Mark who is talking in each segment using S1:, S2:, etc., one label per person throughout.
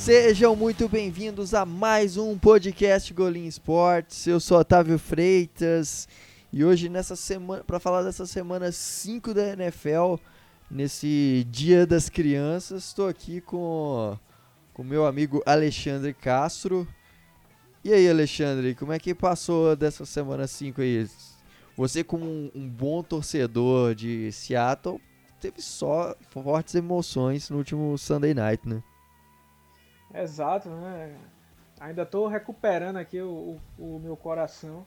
S1: Sejam muito bem-vindos a mais um podcast Golim Esportes. Eu sou Otávio Freitas e hoje nessa semana, para falar dessa semana 5 da NFL, nesse Dia das Crianças, estou aqui com com meu amigo Alexandre Castro. E aí, Alexandre, como é que passou dessa semana 5 aí? Você como um, um bom torcedor de Seattle, teve só fortes emoções no último Sunday Night, né?
S2: Exato, né? Ainda estou recuperando aqui o, o, o, meu coração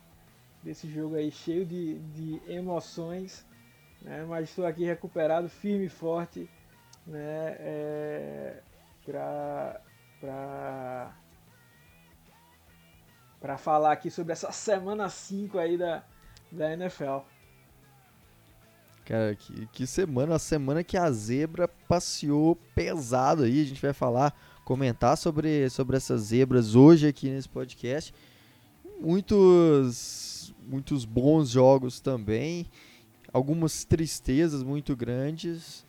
S2: desse jogo aí, cheio de, de emoções, né? Mas estou aqui recuperado, firme e forte, né? É, pra, pra, pra falar aqui sobre essa semana 5 aí da, da NFL.
S1: Cara, que, que semana, a semana que a zebra passeou pesado aí, a gente vai falar, comentar sobre, sobre essas zebras hoje aqui nesse podcast. Muitos, muitos bons jogos também, algumas tristezas muito grandes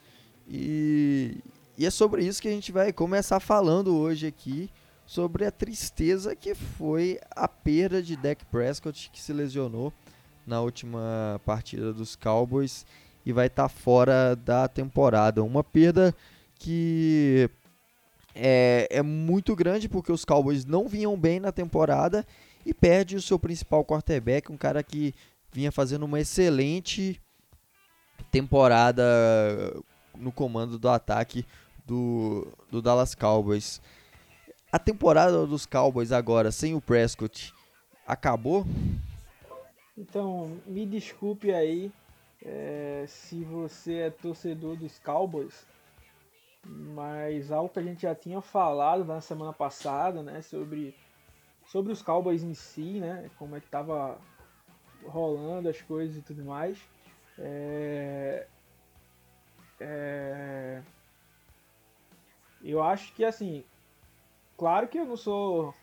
S1: e, e é sobre isso que a gente vai começar falando hoje aqui, sobre a tristeza que foi a perda de Dak Prescott que se lesionou na última partida dos Cowboys e vai estar tá fora da temporada. Uma perda que é, é muito grande porque os Cowboys não vinham bem na temporada e perde o seu principal quarterback, um cara que vinha fazendo uma excelente temporada no comando do ataque do, do Dallas Cowboys. A temporada dos Cowboys agora sem o Prescott acabou?
S2: Então, me desculpe aí é, se você é torcedor dos Cowboys, mas algo que a gente já tinha falado na semana passada, né, sobre, sobre os Cowboys em si, né, como é que tava rolando as coisas e tudo mais. É, é, eu acho que assim, claro que eu não sou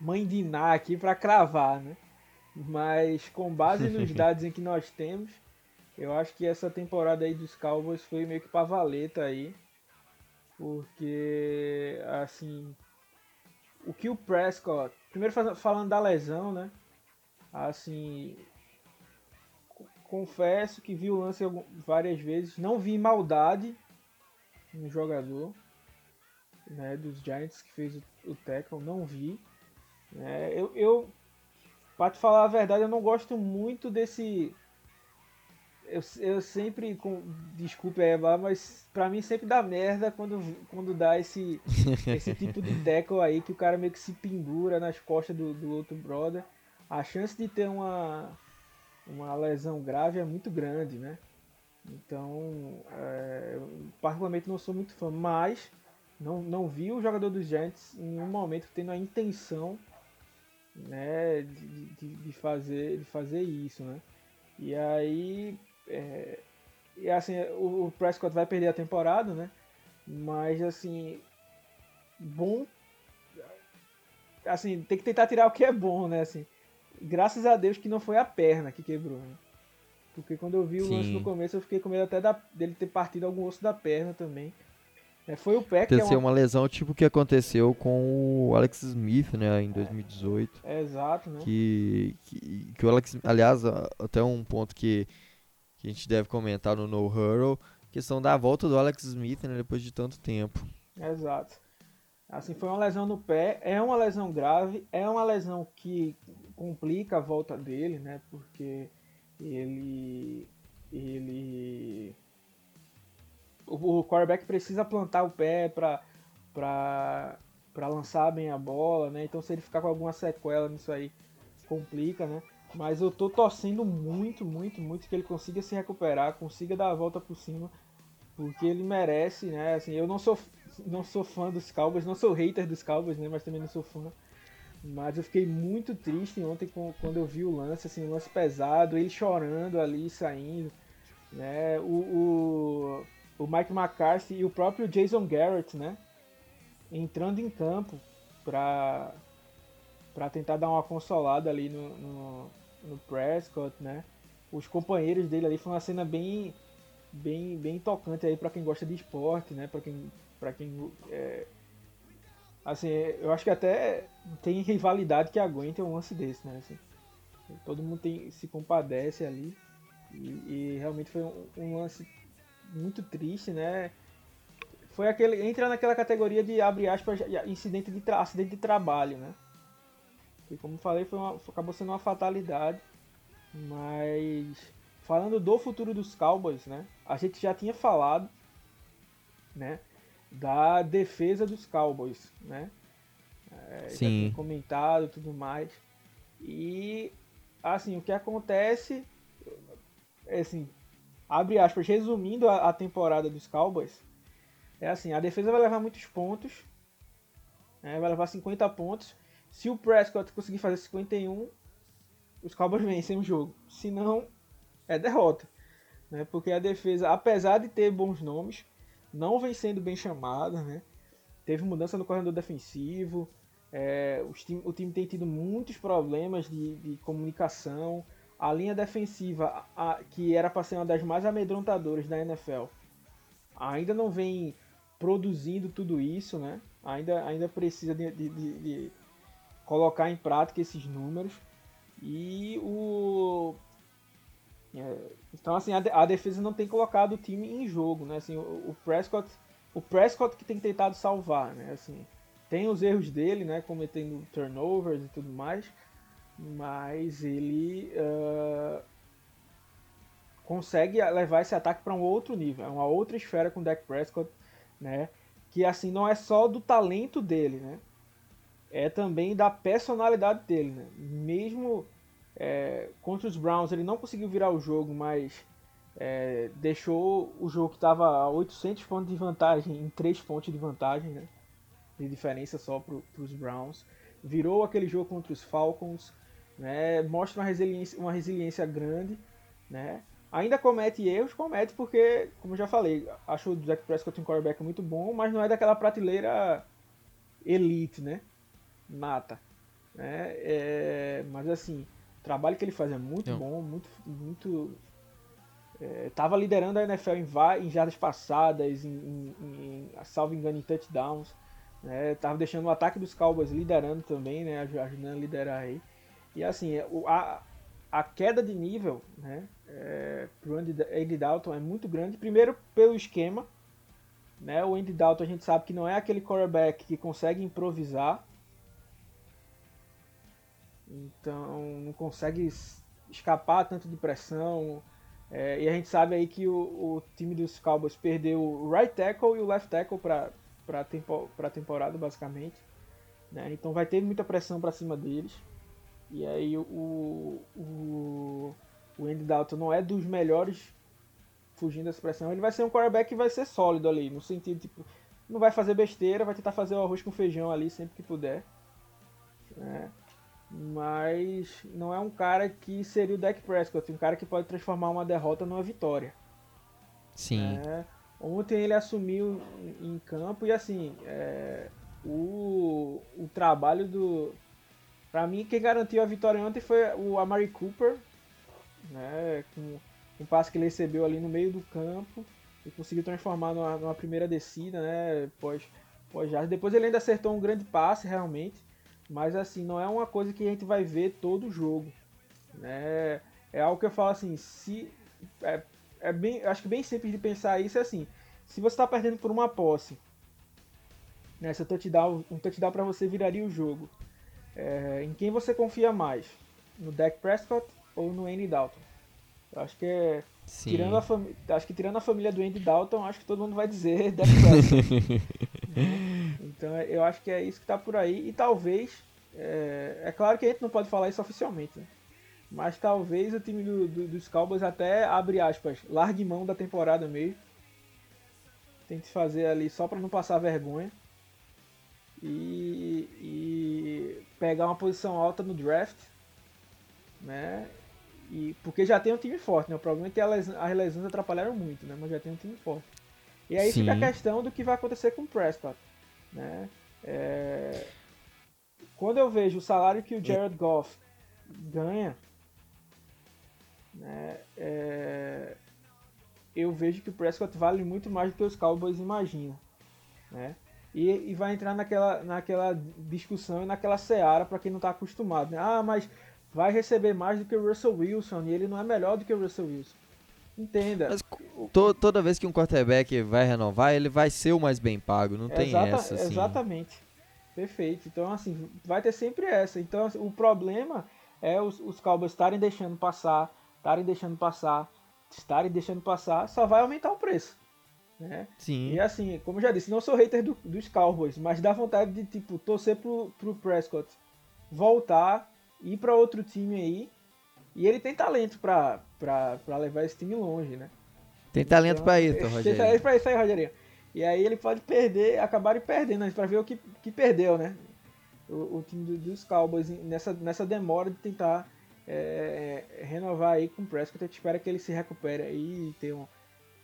S2: mãe de Ná aqui para cravar, né? Mas com base nos dados em que nós temos, eu acho que essa temporada aí dos Cowboys foi meio que pra valeta aí. Porque, assim, o que o Prescott. Primeiro falando da lesão, né? Assim. Confesso que vi o lance várias vezes. Não vi maldade no jogador né, dos Giants que fez o, tackle. Não vi. É, eu, eu Pra te falar a verdade, eu não gosto muito desse. Eu, eu sempre. Com, desculpe aí, mas pra mim sempre dá merda quando, quando dá esse, esse tipo de tackle aí que o cara meio que se pendura nas costas do, do outro brother. A chance de ter uma, uma lesão grave é muito grande, né? Então, é, eu particularmente não sou muito fã, mas não, não vi o jogador dos Giants em nenhum momento tendo a intenção né, de, de, de, fazer, de fazer isso, né? E aí, é, e assim, o, o Prescott vai perder a temporada, né? Mas assim, bom, assim, tem que tentar tirar o que é bom, né? Assim, graças a Deus que não foi a perna que quebrou, né? Porque quando eu vi o Sim. lance no começo, eu fiquei com medo até da, dele ter partido algum osso da perna também. É, foi o pé
S1: que é uma... uma lesão tipo que aconteceu com o Alex Smith, né, em 2018.
S2: É, exato, né?
S1: Que, que, que o Alex, aliás, até um ponto que, que a gente deve comentar no No Hurl, questão da volta do Alex Smith, né, depois de tanto tempo.
S2: Exato. Assim, foi uma lesão no pé, é uma lesão grave, é uma lesão que complica a volta dele, né, porque ele ele o, o quarterback precisa plantar o pé para para lançar bem a bola, né? Então se ele ficar com alguma sequela nisso aí, complica, né? Mas eu tô torcendo muito, muito, muito que ele consiga se recuperar, consiga dar a volta por cima, porque ele merece, né? Assim, eu não sou não sou fã dos Cowboys, não sou hater dos Cowboys, né? Mas também não sou fã. Mas eu fiquei muito triste ontem quando eu vi o lance, assim, um lance pesado, ele chorando ali, saindo, né? O, o o Mike McCarthy e o próprio Jason Garrett, né? Entrando em campo para para tentar dar uma consolada ali no, no, Prescott, né? Os companheiros dele ali foi uma cena bem bem bem tocante aí para quem gosta de esporte, né? Para quem para quem é, Assim, eu acho que até tem rivalidade que aguente um lance desse, né? Assim, todo mundo tem, se compadece ali. E, e realmente foi um, um, lance muito triste, né? Foi aquele. Entra naquela categoria de abre aspas incidente de, tra, acidente de trabalho, né? Que como falei, foi uma, acabou sendo uma fatalidade. Mas falando do futuro dos Cowboys, né? A gente já tinha falado, né? da defesa dos Cowboys, né? É,
S1: Sim.
S2: Comentado tudo mais. E assim, o que acontece é assim, abre aspas, resumindo a, a, temporada dos Cowboys, é assim, a defesa vai levar muitos pontos, né, vai levar 50 pontos. Se o Prescott conseguir fazer 51, os Cowboys vencem o jogo. Se não, é derrota. Né, porque a defesa, apesar de ter bons nomes, não vem sendo bem chamada, né? Teve mudança no corredor defensivo, é, time, o time tem tido muitos problemas de, de comunicação. A linha defensiva, a, que era para ser uma das mais amedrontadoras da NFL, ainda não vem produzindo tudo isso, né? Ainda, ainda precisa de, de, de colocar em prática esses números. E o é, então, assim, a, defesa não tem colocado o time em jogo, né? Assim, o, Prescott, o Prescott que tem tentado salvar, né? Assim, tem os erros dele, né? Cometendo turnovers e tudo mais, mas ele uh, consegue levar esse ataque para um outro nível, uma outra esfera com o Dak Prescott, né? Que assim não é só do talento dele, né? É também da personalidade dele, né? Mesmo é, contra os Browns ele não conseguiu virar o jogo, mas é, deixou o jogo que estava a 800 pontos de vantagem em 3 pontos de vantagem, né? de diferença só para os Browns. Virou aquele jogo contra os Falcons, né? mostra uma resiliência, uma resiliência grande. Né? Ainda comete erros, comete porque, como já falei, acho o Jack Prescott um quarterback muito bom, mas não é daquela prateleira elite, né? Nata. Né? É, mas assim, trabalho que ele faz é muito Não. bom, muito. muito é, tava liderando a NFL em, em jardas passadas, em, em, em, salvo engano, em touchdowns. Né? Tava deixando o ataque dos Cowboys liderando também, né? Ajudando a liderar aí. E assim, é, a, a queda de nível né? É, pro Andy, Andy Dalton é muito grande. Primeiro pelo esquema. Né? O Andy Dalton a gente sabe que não é aquele quarterback que consegue improvisar. Então não consegue escapar tanto de pressão. É, e a gente sabe aí que o, o, time dos Cowboys perdeu o right tackle e o left tackle para a tempo, temporada, basicamente. Né? Então vai ter muita pressão para cima deles. E aí o, o, o Andy Dalton não é dos melhores fugindo dessa pressão. Ele vai ser um quarterback que vai ser sólido ali, no sentido tipo, não vai fazer besteira, vai tentar fazer o arroz com feijão ali sempre que puder. Né? Mas não é um cara que seria o Dak Prescott, um cara que pode transformar uma derrota numa vitória.
S1: Sim.
S2: É, ontem ele assumiu em campo e assim, é, o, o trabalho do. Pra mim, quem garantiu a vitória ontem foi o Amari Cooper, né, com um passe que ele recebeu ali no meio do campo e conseguiu transformar numa, numa primeira descida, né, pós, pós já. Depois ele ainda acertou um grande passe, realmente. Mas assim, não é uma coisa que a gente vai ver todo jogo. Né? É algo que eu falo assim, se. É, é bem, acho que bem simples de pensar isso é assim. Se você está perdendo por uma posse, né, se touchdown, um touchdown para você viraria o jogo. É, em quem você confia mais? No Dak Prescott ou no Andy Dalton? Eu acho que é. Tirando a acho que tirando a família do Andy Dalton, acho que todo mundo vai dizer Dak Prescott. né? Então eu acho que é isso que está por aí. E talvez. É, é, claro que a gente não pode falar isso oficialmente. Né? Mas talvez o time do, do, dos Cowboys até, abre aspas, largue mão da temporada mesmo. Tente fazer ali só para não passar vergonha. E, e, pegar uma posição alta no draft. Né? E, porque já tem um time forte, né? O problema é que as lesões atrapalharam muito, né? Mas já tem um time forte. E aí Sim. fica a questão do que vai acontecer com o Prescott. Né? É... Quando eu vejo o salário que o Jared Goff ganha, né, é... eu vejo que o Prescott vale muito mais do que os Cowboys imaginam. Né? e, e vai entrar naquela, naquela discussão e naquela seara para quem não está acostumado. Né? Ah, mas vai receber mais do que o Russell Wilson e ele não é melhor do que o Russell Wilson. Entenda. Mas
S1: to, toda vez que um quarterback vai renovar, ele vai ser o mais bem pago, não tem Exata, essa. Assim.
S2: Exatamente. Perfeito. Então, assim, vai ter sempre essa. Então, assim, o problema é os, os Cowboys estarem deixando passar, estarem deixando passar, estarem deixando passar, só vai aumentar o preço. Né?
S1: Sim.
S2: E assim, como eu já disse, não sou hater do, dos Cowboys, mas dá vontade de, tipo, torcer pro, pro Prescott voltar, ir para outro time aí. E ele tem talento pra, pra, pra levar esse time longe, né?
S1: Tem talento então, pra isso, Rogério. Tem talento
S2: pra isso aí, Rogerinho. E aí ele pode perder, acabar perdendo, para ver o que, que perdeu, né? O, o time do, dos Cowboys nessa, nessa demora de tentar é, renovar aí com o Prescott. Eu espero que ele se recupere aí e tenha,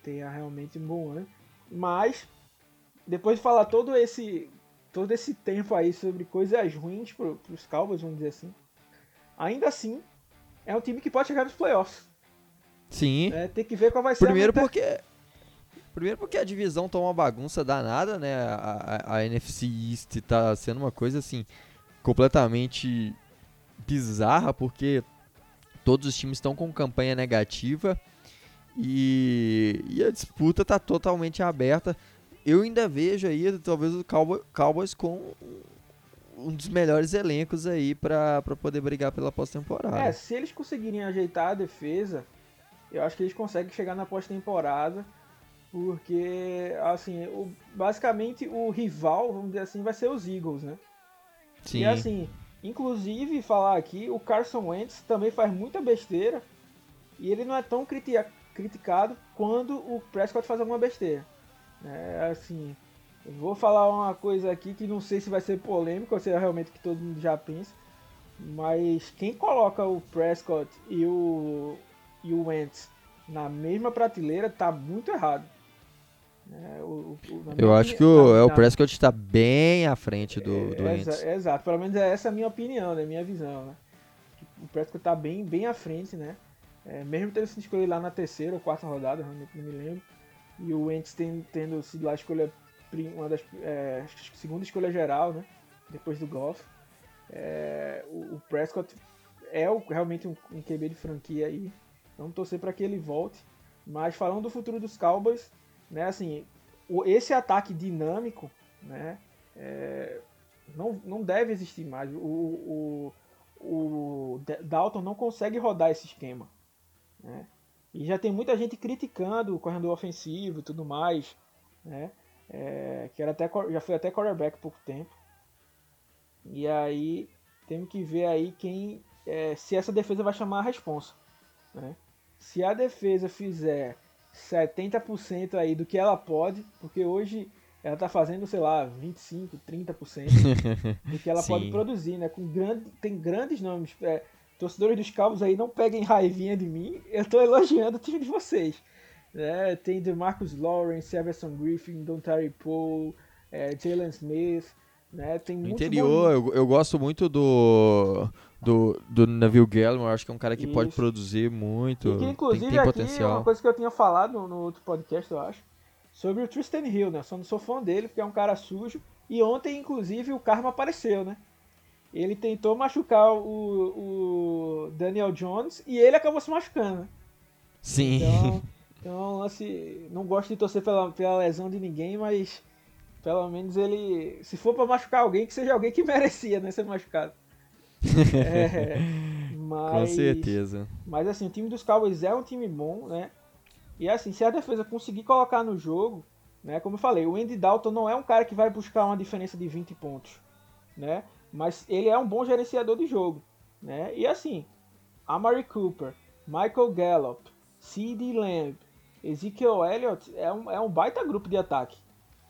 S2: tenha realmente um bom ano. Mas, depois de falar todo esse, todo esse tempo aí sobre coisas ruins para os Cowboys, vamos dizer assim, ainda assim, é um time que pode chegar nos playoffs.
S1: Sim.
S2: É, tem que ver qual vai ser
S1: Primeiro a porque Primeiro porque a divisão tá uma bagunça danada, né? A, a, a, NFC East tá sendo uma coisa assim completamente bizarra, porque todos os times estão com campanha negativa e, e, a disputa tá totalmente aberta. Eu ainda vejo aí talvez o Cowboys, Cowboys com um dos melhores elencos aí para poder brigar pela pós-temporada.
S2: É, se eles conseguirem ajeitar a defesa, eu acho que eles conseguem chegar na pós-temporada porque, assim, o, basicamente o rival, vamos dizer assim, vai ser os Eagles, né? Sim. E assim, inclusive falar aqui, o Carson Wentz também faz muita besteira e ele não é tão criticado quando o Prescott faz alguma besteira. É assim, eu vou falar uma coisa aqui que não sei se vai ser polêmico ou se é realmente que todo mundo já pensa, mas quem coloca o Prescott e o, e o Wentz na mesma prateleira tá muito errado.
S1: É, o, o, eu acho que o, é, o Prescott está bem à frente do, do
S2: é, exa, Exato, pelo menos é essa a minha opinião, né, minha visão. Né? O Prescott está bem, bem à frente, né? É, mesmo tendo sido escolhido lá na terceira ou quarta rodada, realmente não me lembro. E o Wentz tem, tendo sido lá a escolha, uma das, é, segunda escolha geral, né? Depois do Golf. É, o, Prescott é o, realmente um, um QB de franquia aí. Vamos torcer para que ele volte. Mas falando do futuro dos Cowboys, né, assim, o, esse ataque dinâmico, né, é, não, não deve existir mais. O, o, o Dalton não consegue rodar esse esquema, né? E já tem muita gente criticando o corredor ofensivo e tudo mais, né? É, que era até, já foi até quarterback há pouco tempo. E aí temos que ver aí quem é, se essa defesa vai chamar a responsa. Né? Se a defesa fizer 70% aí do que ela pode, porque hoje ela tá fazendo, sei lá, 25, 30% do que ela pode produzir, né? Com grande, tem grandes nomes. É, torcedores dos Cowboys aí não peguem raivinha de mim, eu tô elogiando o time de vocês. É, tem Marcus Lawrence, Everson Griffin, Don Terry Poe, é, Jalen Smith, né? Tem
S1: no interior, eu, eu gosto muito do do, do Neville Gallimore, acho que é um cara que Isso. pode produzir muito.
S2: Que, inclusive, tem, tem aqui, potencial. uma coisa que eu tinha falado no, outro podcast, eu acho, sobre o Tristan Hill, né? Só não sou fã dele, porque é um cara sujo. E ontem, inclusive, o Karma apareceu, né? Ele tentou machucar o, o Daniel Jones e ele acabou se machucando.
S1: Sim.
S2: Então, então assim, não gosto de torcer pela, pela lesão de ninguém, mas pelo menos ele, se for para machucar alguém, que seja alguém que merecia, né, ser machucado.
S1: é, mas, Com certeza.
S2: Mas assim, o time dos Cowboys é um time bom, né? E assim, se a defesa conseguir colocar no jogo, né? Como eu falei, o Andy Dalton não é um cara que vai buscar uma diferença de 20 pontos, né? Mas ele é um bom gerenciador de jogo, né? E assim, Amari Cooper, Michael Gallup, C.D. Lamb, Ezekiel Elliott é um, é um baita grupo de ataque,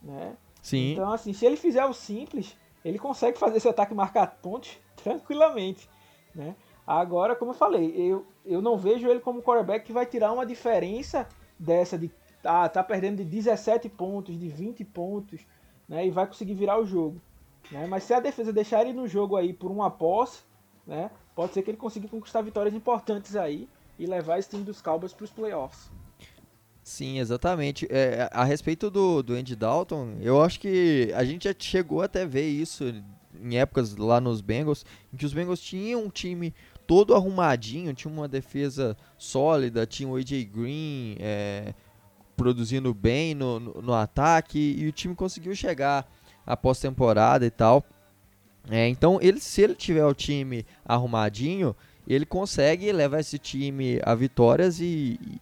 S2: né?
S1: Sim.
S2: Então assim, se ele fizer o simples, ele consegue fazer esse ataque marcar pontos tranquilamente, né? Agora, como eu falei, eu, eu não vejo ele como quarterback que vai tirar uma diferença dessa de ah, tá perdendo de 17 pontos, de 20 pontos, né? E vai conseguir virar o jogo, né? Mas se a defesa deixar ele no jogo aí por uma posse, né? Pode ser que ele consiga conquistar vitórias importantes aí e levar esse time dos Cowboys para os playoffs.
S1: Sim, exatamente. É, a respeito do, do Andy Dalton, eu acho que a gente já chegou até ver isso em épocas lá nos Bengals, em que os Bengals tinham um time todo arrumadinho, tinha uma defesa sólida, tinha o AJ Green é, produzindo bem no, no, no, ataque e o time conseguiu chegar à pós-temporada e tal. É, então, ele, se ele tiver o time arrumadinho, ele consegue levar esse time a vitórias e,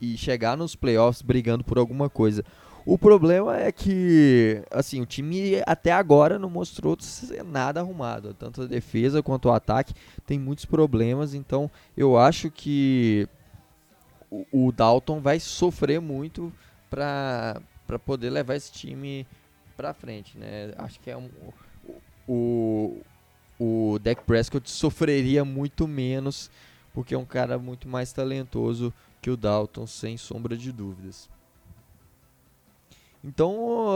S1: e chegar nos playoffs brigando por alguma coisa. O problema é que, assim, o time até agora não mostrou nada arrumado. Tanto a defesa quanto o ataque tem muitos problemas. Então, eu acho que o, o Dalton vai sofrer muito para poder levar esse time para frente, né? Acho que é um, o, o Dak Prescott sofreria muito menos porque é um cara muito mais talentoso que o Dalton, sem sombra de dúvidas. Então,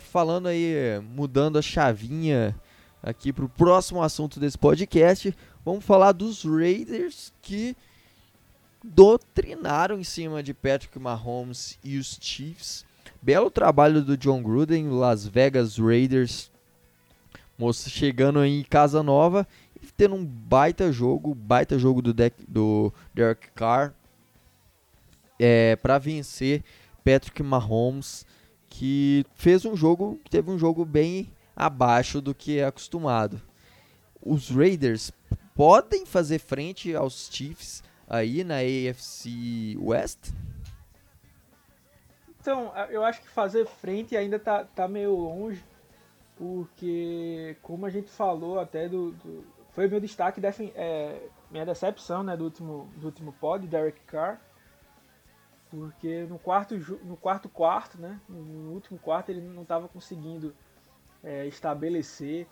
S1: falando aí, mudando a chavinha aqui para o próximo assunto desse podcast, vamos falar dos Raiders que doutrinaram em cima de Patrick Mahomes e os Chiefs. Belo trabalho do John Gruden, Las Vegas Raiders, chegando em casa nova e tendo um baita jogo, baita jogo do, deck, do Derek Carr é, para vencer Patrick Mahomes que fez um jogo, teve um jogo bem abaixo do que é acostumado. Os Raiders podem fazer frente aos Chiefs aí na AFC West?
S2: Então, eu acho que fazer frente ainda tá, tá meio longe, porque como a gente falou até do, do foi meu destaque, é, minha decepção né, do último, do último pod, Derek Carr, porque no quarto, no quarto quarto, né, no último quarto, ele não estava conseguindo é, estabelecer,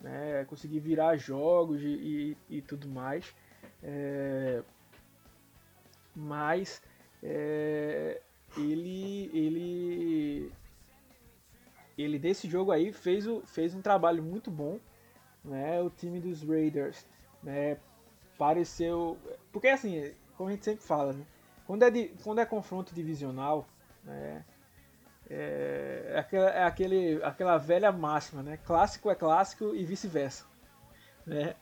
S2: né, conseguir virar jogos e, e, e tudo mais. É, mas é, ele, ele, ele desse jogo aí fez, o, fez um trabalho muito bom. Né, o time dos Raiders né, pareceu. Porque assim, como a gente sempre fala, né, quando é, de, quando é confronto divisional, né, é, é, aquela, é aquele, aquela velha máxima, né? Clássico é clássico e vice-versa. Né?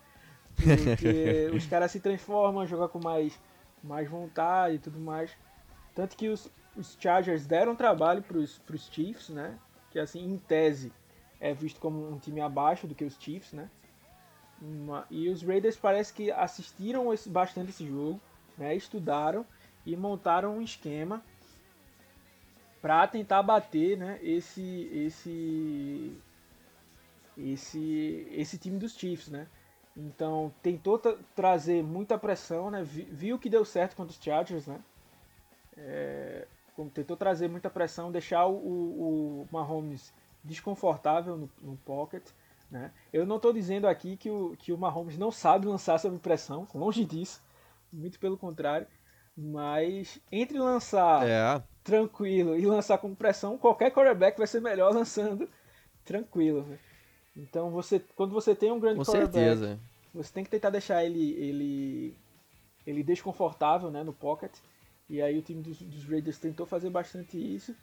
S2: Porque os caras se transformam, jogam com mais, mais vontade e tudo mais. Tanto que os, os Chargers deram trabalho para os Chiefs, né? Que assim, em tese, é visto como um time abaixo do que os Chiefs, né? Uma, e os Raiders parece que assistiram esse, bastante esse jogo, né? Estudaram e montaram um esquema para tentar bater né, esse, esse, esse, esse time dos Chiefs. Né? Então tentou trazer muita pressão, né? viu que deu certo contra os Chargers, né? É, tentou trazer muita pressão, deixar o, o Mahomes desconfortável no, no pocket. Né? Eu não estou dizendo aqui que o, que o Mahomes não sabe lançar sob pressão, longe disso, muito pelo contrário. Mas entre lançar é. tranquilo e lançar com pressão, qualquer quarterback vai ser melhor lançando tranquilo. Né? Então você, quando você tem um grande
S1: com certeza.
S2: você tem que tentar deixar ele, ele, ele desconfortável né, no pocket. E aí o time dos, dos Raiders tentou fazer bastante isso.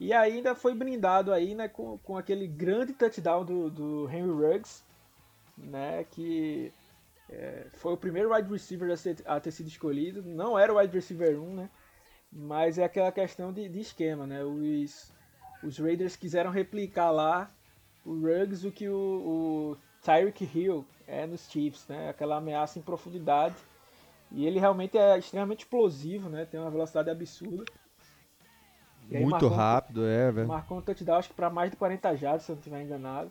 S2: E ainda foi brindado aí, né, com, com aquele grande touchdown do, do Henry Ruggs, né, que é, foi o primeiro wide receiver a, ser, a, ter sido escolhido. Não era o wide receiver 1, né? Mas é aquela questão de, de esquema, né? Os, os Raiders quiseram replicar lá o Ruggs o que o, o Tyreek Hill é nos Chiefs, né? Aquela ameaça em profundidade. E ele realmente é extremamente explosivo, né? Tem uma velocidade absurda.
S1: Muito rápido, é, velho.
S2: Marcou um touchdown, acho que para mais de 40 jardas, se eu não estiver enganado.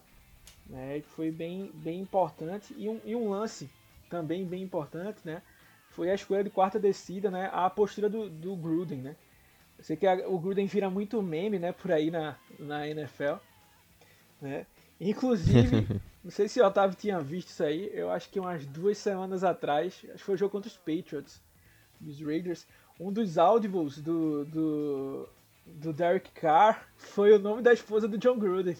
S2: Né? Foi bem, bem importante. E um, e um lance também bem importante, né? Foi a escolha de quarta descida, né? A postura do, do Gruden, né? Eu sei que a, o Gruden vira muito meme, né? Por aí na, na NFL, né? Inclusive, não sei se o Otávio tinha visto isso aí, eu acho que umas duas semanas atrás, acho que foi o jogo contra os Patriots, dos Raiders, um dos audibles do, do, do Derek Carr foi o nome da esposa do John Gruden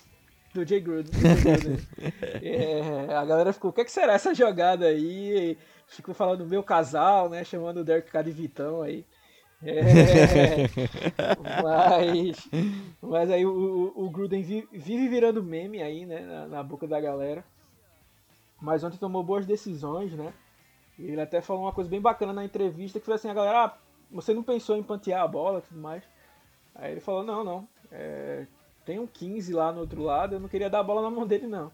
S2: do Jay Gruden. é, a galera ficou, o que, é que será essa jogada aí? Ficou falando meu casal, né? Chamando o Derek Carr de Vitão aí. É, mas, mas aí o, o Gruden vive virando meme aí, né, na, na, boca da galera. Mas ontem tomou boas decisões, né? E ele até falou uma coisa bem bacana na entrevista, que foi assim, a galera, ah, você não pensou em pantear a bola e tudo mais? Aí ele falou, não, não, é, tem um 15 lá no outro lado, eu não queria dar a bola na mão dele, não.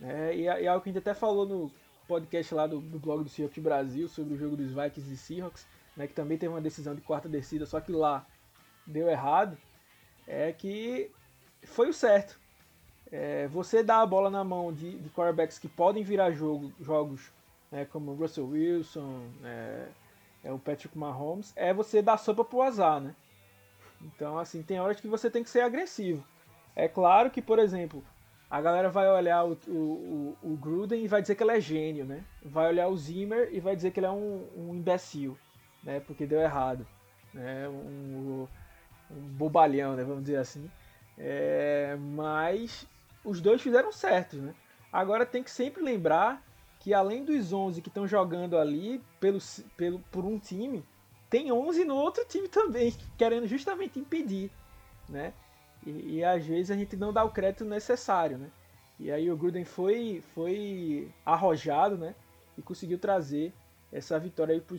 S2: É, e, e algo que a gente até falou no podcast lá do, do blog do Seahawks Brasil sobre o jogo dos Vikings e Seahawks, né, que também teve uma decisão de quarta descida, só que lá deu errado, é que foi o certo. É, você dá a bola na mão de, de quarterbacks que podem virar jogo, jogos né, como Russell Wilson, é, é, o Patrick Mahomes, é você dar sopa pro azar, né? Então, assim, tem horas que você tem que ser agressivo. É claro que, por exemplo, a galera vai olhar o, o, o, Gruden e vai dizer que ele é gênio, né? Vai olhar o Zimmer e vai dizer que ele é um, um imbecil né? Porque deu errado, né? Um, um bobalhão, né? Vamos dizer assim. É, mas os dois fizeram certo, né? Agora tem que sempre lembrar que além dos 11 que estão jogando ali pelo, pelo, por um time, tem 11 no outro time também, querendo justamente impedir, né? E, e, às vezes a gente não dá o crédito necessário, né? E aí o Gruden foi, foi arrojado, né? E conseguiu trazer essa vitória aí para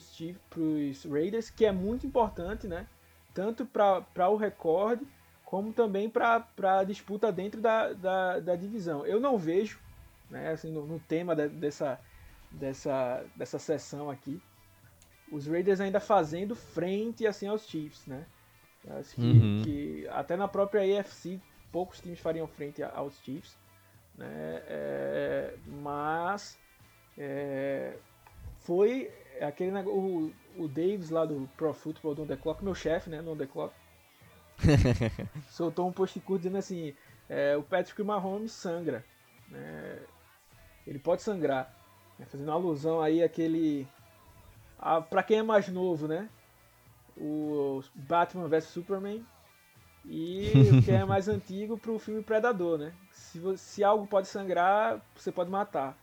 S2: os Raiders, que é muito importante, né? Tanto para o recorde, como também para a disputa dentro da, da, da, divisão. Eu não vejo, né, assim, no, no tema de, dessa, dessa, dessa sessão aqui, os Raiders ainda fazendo frente assim aos Chiefs, né? Acho que, uhum. que até na própria AFC poucos times fariam frente aos Chiefs, né? É, mas é, foi aquele o, o Davis lá do Pro Football do On The Clock, meu chefe, né, no On The Clock, soltou um post curto dizendo assim, é, o Patrick Mahomes sangra, né, ele pode sangrar, né, fazendo alusão aí àquele, a, pra quem é mais novo, né, o Batman vs Superman, e o que é mais antigo pro filme Predador, né, se, se algo pode sangrar, você pode matar,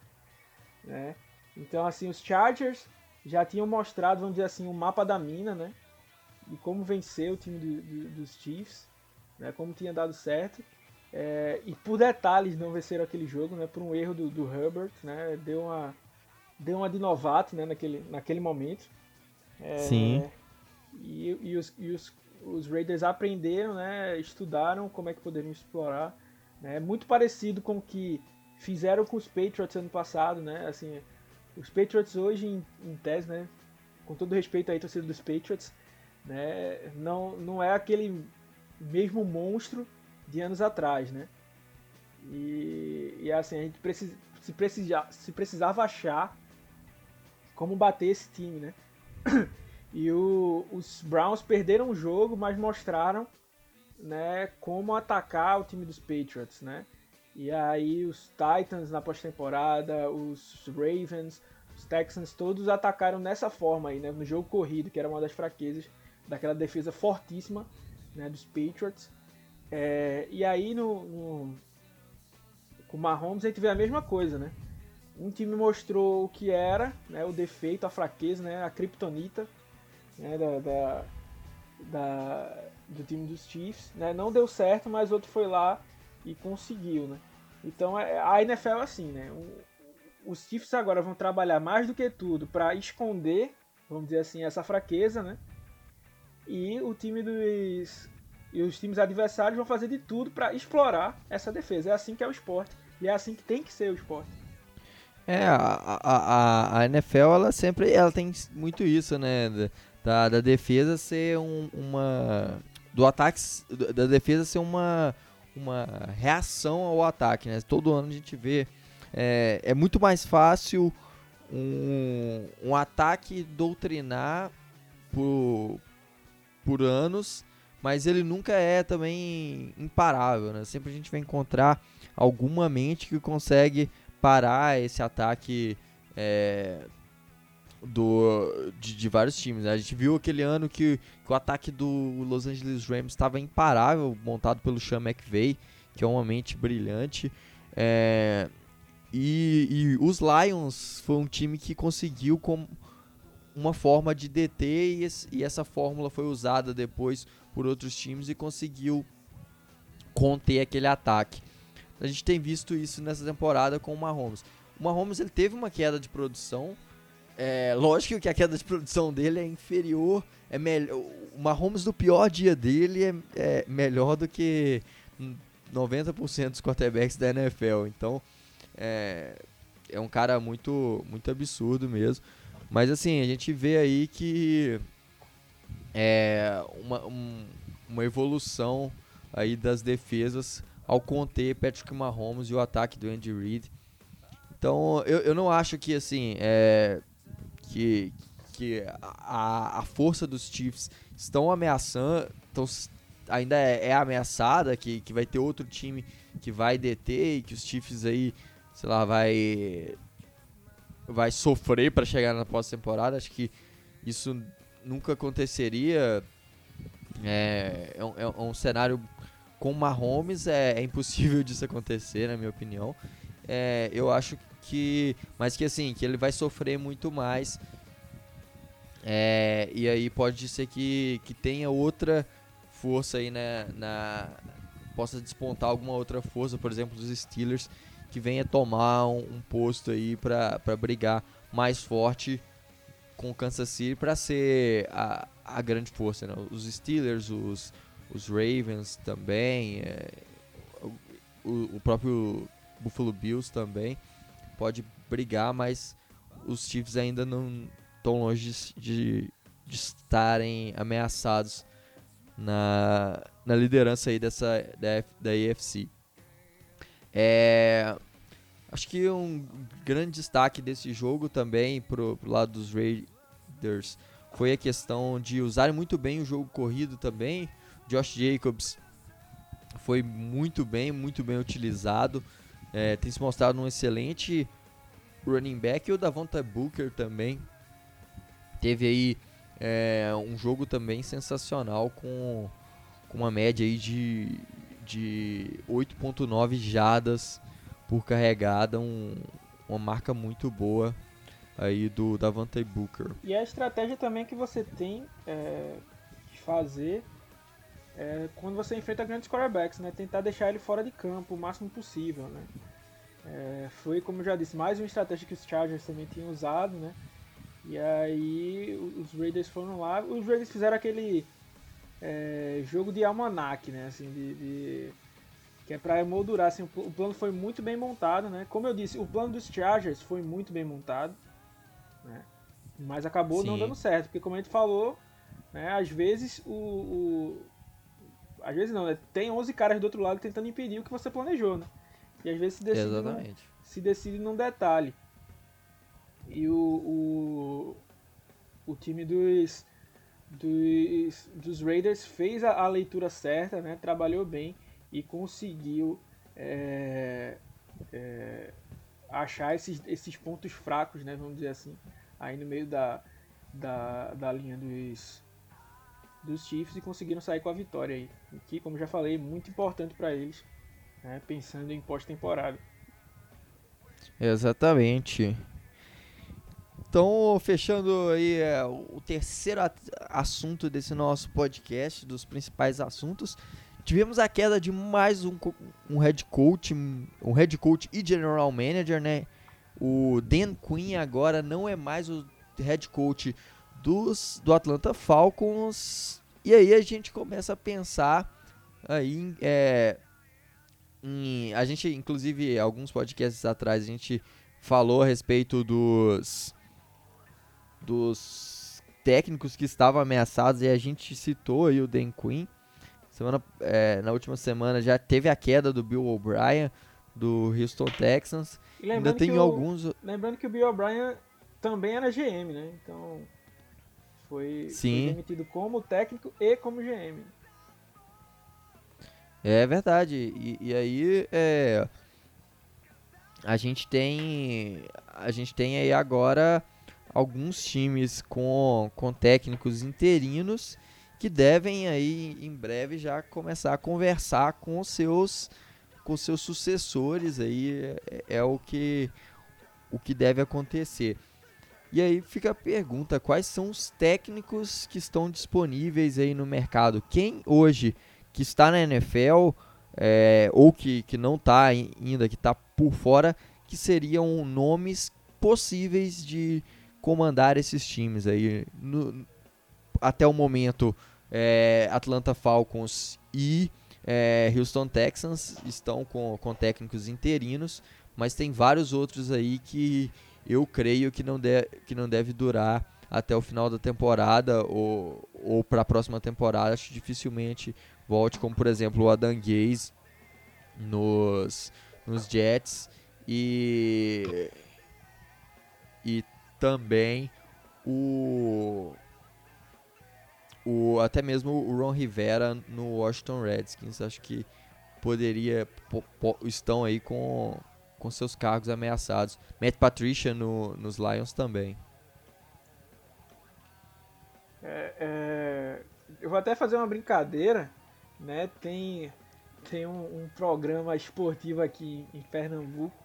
S2: né, então, assim, os Chargers já tinham mostrado, vamos dizer assim, o um mapa da mina, né? De como vencer o time do, do, dos Chiefs, né? Como tinha dado certo. É, e por detalhes não venceram aquele jogo, né? Por um erro do, do Herbert, né? Deu uma, deu uma de novato, né? Naquele, naquele momento.
S1: É, Sim.
S2: E, e, os, e os, os Raiders aprenderam, né? Estudaram como é que poderiam explorar. Né? Muito parecido com o que fizeram com os Patriots ano passado, né? Assim, os Patriots hoje, em, em tese, né, com todo respeito aí, torcida dos Patriots, né, não, não é aquele mesmo monstro de anos atrás, né? E, e assim, a gente precisa, se, precisar, se precisava achar como bater esse time, né? E o, os Browns perderam o jogo, mas mostraram né, como atacar o time dos Patriots, né? E aí os Titans na pós-temporada, os Ravens, os Texans, todos atacaram nessa forma aí, né, no jogo corrido, que era uma das fraquezas daquela defesa fortíssima né, dos Patriots. É, e aí no, no, com o Mahomes a gente vê a mesma coisa, né? Um time mostrou o que era, né, o defeito, a fraqueza, né, a kryptonita né, da, da, da, do time dos Chiefs. Né? Não deu certo, mas outro foi lá e conseguiu, né? Então é, a NFL é assim, né? Os Chiefs agora vão trabalhar mais do que tudo para esconder, vamos dizer assim, essa fraqueza, né? E o time dos e os times adversários vão fazer de tudo para explorar essa defesa. É assim que é o esporte e é assim que tem que ser o esporte.
S1: É, a, a, a NFL ela sempre ela tem muito isso, né? Da, da defesa ser um, uma. Do ataque. Da defesa ser uma uma reação ao ataque, né? Todo ano a gente vê é, é muito mais fácil um, um ataque doutrinar por, por anos, mas ele nunca é também imparável, né? Sempre a gente vai encontrar alguma mente que consegue parar esse ataque é, do, de, de, vários times. Né? A gente viu aquele ano que, que, o ataque do Los Angeles Rams estava imparável, montado pelo Sean McVay, que é uma mente brilhante. É, e, e, os Lions foi um time que conseguiu com uma forma de deter e, e essa fórmula foi usada depois por outros times e conseguiu conter aquele ataque. A gente tem visto isso nessa temporada com o Mahomes. O Mahomes ele teve uma queda de produção. É, lógico que a queda de produção dele é inferior, é melhor. O Mahomes do pior dia dele é, é melhor do que 90% dos quarterbacks da NFL. Então, é, é um cara muito, muito absurdo mesmo. Mas assim, a gente vê aí que é uma, um, uma evolução aí das defesas ao conter Patrick Mahomes e o ataque do Andy Reid. Então, eu, eu não acho que assim, é, que, que a, a força dos Chiefs estão ameaçando, estão, ainda é, é, ameaçada, que, que vai ter outro time que vai deter e que os Chiefs aí, sei lá, vai vai sofrer para chegar na pós-temporada. Acho que isso nunca aconteceria. É, é, um, é um cenário com Mahomes é, é impossível disso acontecer, na minha opinião. É, eu acho que, mas que assim, que ele vai sofrer muito mais. É, e aí pode ser que, que tenha outra força aí né, na possa despontar alguma outra força, por exemplo, dos Steelers que venha tomar um, um posto aí para brigar mais forte com o Kansas City para ser a, a grande força. Né? Os Steelers, os, os Ravens também, é, o, o, próprio Buffalo Bills também pode brigar, mas os Chiefs ainda não estão longe de, de, estarem ameaçados na, na liderança aí dessa da, da AFC. É, acho que um grande destaque desse jogo também pro, pro lado dos Raiders foi a questão de usarem muito bem o jogo corrido também. Josh Jacobs foi muito bem, muito bem utilizado. É, tem se mostrado um excelente running back. E o Davonta Booker também teve aí é, um jogo também sensacional com, com uma média aí de de 8.9 jadas por carregada, um, uma marca muito boa aí do Davante Booker.
S2: E a estratégia também que você tem é, de fazer é, quando você enfrenta grandes quarterbacks, né? Tentar deixar ele fora de campo o máximo possível, né? É, foi, como eu já disse, mais uma estratégia que os Chargers também tinham usado, né? E aí os Raiders foram lá, os Raiders fizeram aquele é, jogo de almanac, né? Assim, de, de que é para emoldurar. Assim, o, plano foi muito bem montado, né? Como eu disse, o plano dos Chargers foi muito bem montado, né? Mas acabou Sim. não dando certo, porque como a gente falou, né? Às vezes o, o às vezes não, né? Tem 11 caras do outro lado tentando impedir o que você planejou, né? E às vezes se decide, Exatamente. Num, se decide num detalhe. E o, o, o time dos dos, dos Raiders fez a, a, leitura certa, né? trabalhou bem e conseguiu é, é, achar esses, esses pontos fracos, né? vamos dizer assim, aí no meio da, da, da linha dos, dos Chiefs e conseguiram sair com a vitória aí. Que, como já falei, muito importante para eles, né? pensando em pós-temporada.
S1: Exatamente. Então, fechando aí é, o terceiro assunto desse nosso podcast, dos principais assuntos, tivemos a queda de mais um, um head coach, um head coach e general manager, né? O Dan Quinn agora não é mais o head coach dos, do Atlanta Falcons. E aí a gente começa a pensar aí é, em, a gente inclusive alguns podcasts atrás a gente falou a respeito dos dos técnicos que estavam ameaçados e a gente citou aí o Dan Quinn. Semana, é, na última semana já teve a queda do Bill O'Brien do Houston Texans. Ainda tem o, alguns.
S2: Lembrando que o Bill O'Brien também era GM, né? Então foi, Sim. foi demitido como técnico e como GM.
S1: É verdade. E, e aí é, a gente tem a gente tem aí agora alguns times com, com técnicos interinos que devem aí em breve já começar a conversar com os seus com seus sucessores aí é, é o que o que deve acontecer. E aí fica a pergunta: quais são os técnicos que estão disponíveis aí no mercado? Quem hoje que está na NFL é, ou que, que não está ainda, que está por fora, que seriam nomes possíveis de comandar esses times aí? No, até o momento, é, Atlanta Falcons e é, Houston Texans estão com, com técnicos interinos, mas tem vários outros aí que eu creio que não, de, que não deve durar até o final da temporada ou, ou para a próxima temporada. Acho que dificilmente volte, como por exemplo o Adam Gaze nos, nos Jets e, e também o, o até mesmo o Ron Rivera no Washington Redskins. Acho que poderia estão aí com com seus cargos ameaçados. Matt Patricia no, nos Lions também.
S2: É, é, eu vou até fazer uma brincadeira, né? Tem, tem um, um programa esportivo aqui em Pernambuco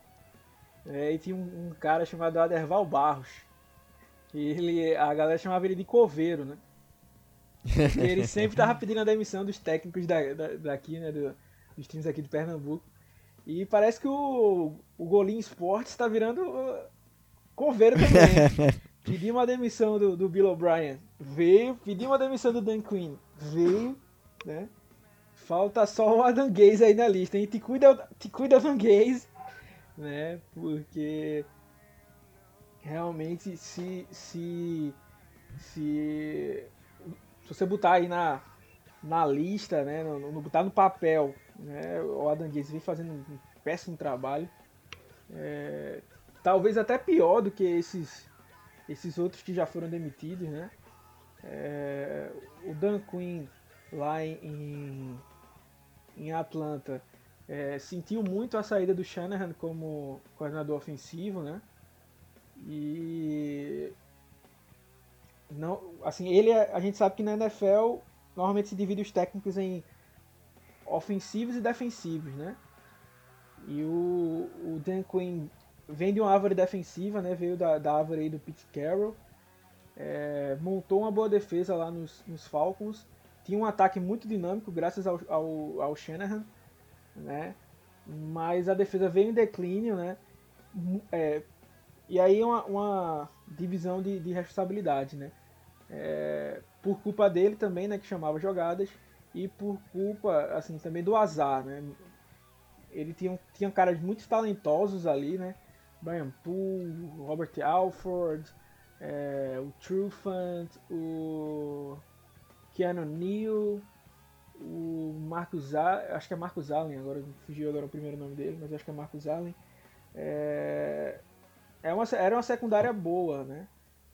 S2: é, e tinha um, um, cara chamado Aderval Barros. Ele, a galera chamava ele de coveiro, né? ele sempre tava pedindo a demissão dos técnicos da, da, daqui, né? Do, dos times aqui de Pernambuco. E parece que o, o Golim Esportes está virando uh, coveiro também. pediu uma demissão do, do Bill O'Brien, veio. Pediu uma demissão do Dan Quinn, veio. Né? Falta só o Adam Gaze aí na lista, hein? Te cuida, te cuida Adam Gaze, né? Porque realmente se, se, se, se você botar aí na, na lista, né? No, no, botar no papel né? O Adam Gaze vem fazendo um péssimo trabalho. É, talvez até pior do que esses, esses outros que já foram demitidos. Né? É, o Dan Quinn lá em, em Atlanta é, sentiu muito a saída do Shanahan como coordenador ofensivo, né? E não, assim, ele a gente sabe que na NFL normalmente se divide os técnicos em ofensivos e defensivos, né? E o, o Dan Quinn vem de uma árvore defensiva, né? Veio da, da árvore aí do Pete Carroll. É, montou uma boa defesa lá nos, nos, Falcons. Tinha um ataque muito dinâmico graças ao, ao, ao Shanahan, né? Mas a defesa veio em declínio, né? É, e aí uma, uma divisão de, de responsabilidade, né? É, por culpa dele também, né? Que chamava jogadas e por culpa, assim, também do azar, né? Ele tinha, tinha caras muito talentosos ali, né? Brian Poole, Robert Alford, é, o Trufant, o Keanu Neal, o Marcus Allen, acho que é Marcus Allen, agora fugiu agora o primeiro nome dele, mas acho que é Marcus Allen. É, é uma, era uma secundária boa, né?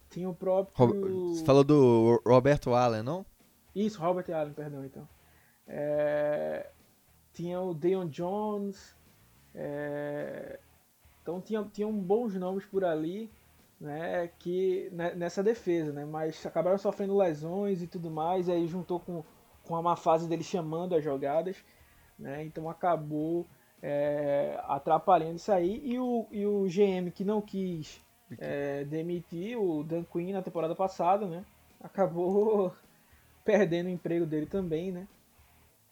S2: Tinha o próprio.
S1: Você falou do Roberto Allen, não?
S2: Isso, Robert Allen, perdão, então. É, tinha o Deion Jones. É, então tinha, tinham bons nomes por ali né, que né, nessa defesa, né, mas acabaram sofrendo lesões e tudo mais, e aí juntou com, com a má fase dele chamando as jogadas, né, então acabou é, atrapalhando isso aí. E o, e o GM que não quis é, demitir o Dan Quinn na temporada passada, né, acabou perdendo o emprego dele também, né?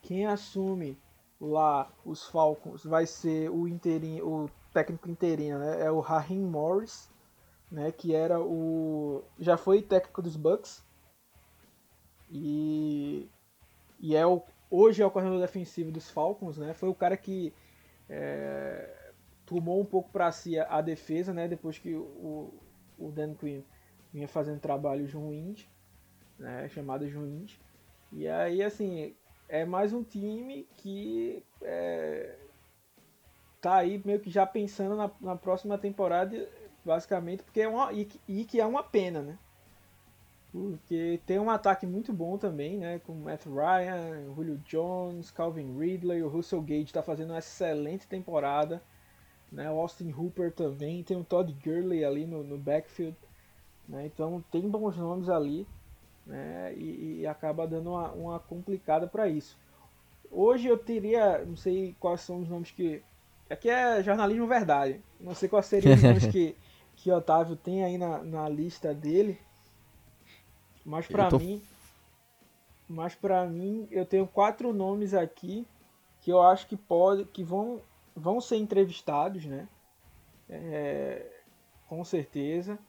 S2: Quem assume lá os Falcons vai ser o interino, o técnico interino, né? É o Raheem Morris, né? Que era o já foi técnico dos Bucks e e é o hoje é o coordenador defensivo dos Falcons, né? Foi o cara que é, tomou um pouco para si a, a, defesa, né? Depois que o, o Dan Quinn vinha fazendo trabalhos ruins né, chamadas ruins. E aí, assim, é mais um time que é, tá aí meio que já pensando na, na próxima temporada, basicamente, porque é uma, e, e, que é uma pena, né? Porque tem um ataque muito bom também, né? Com Matt Ryan, Julio Jones, Calvin Ridley, o Russell Gage está fazendo uma excelente temporada. Né? O Austin Hooper também, tem o Todd Gurley ali no, no backfield. Né? Então tem bons nomes ali né, e, e acaba dando uma, uma complicada para isso. Hoje eu teria, não sei quais são os nomes que. Aqui é jornalismo verdade. Não sei quais seriam os nomes que, que Otávio tem aí na, na lista dele. Mas para tô... mim, mas para mim eu tenho quatro nomes aqui que eu acho que pode, que vão, vão ser entrevistados, né? É, com certeza.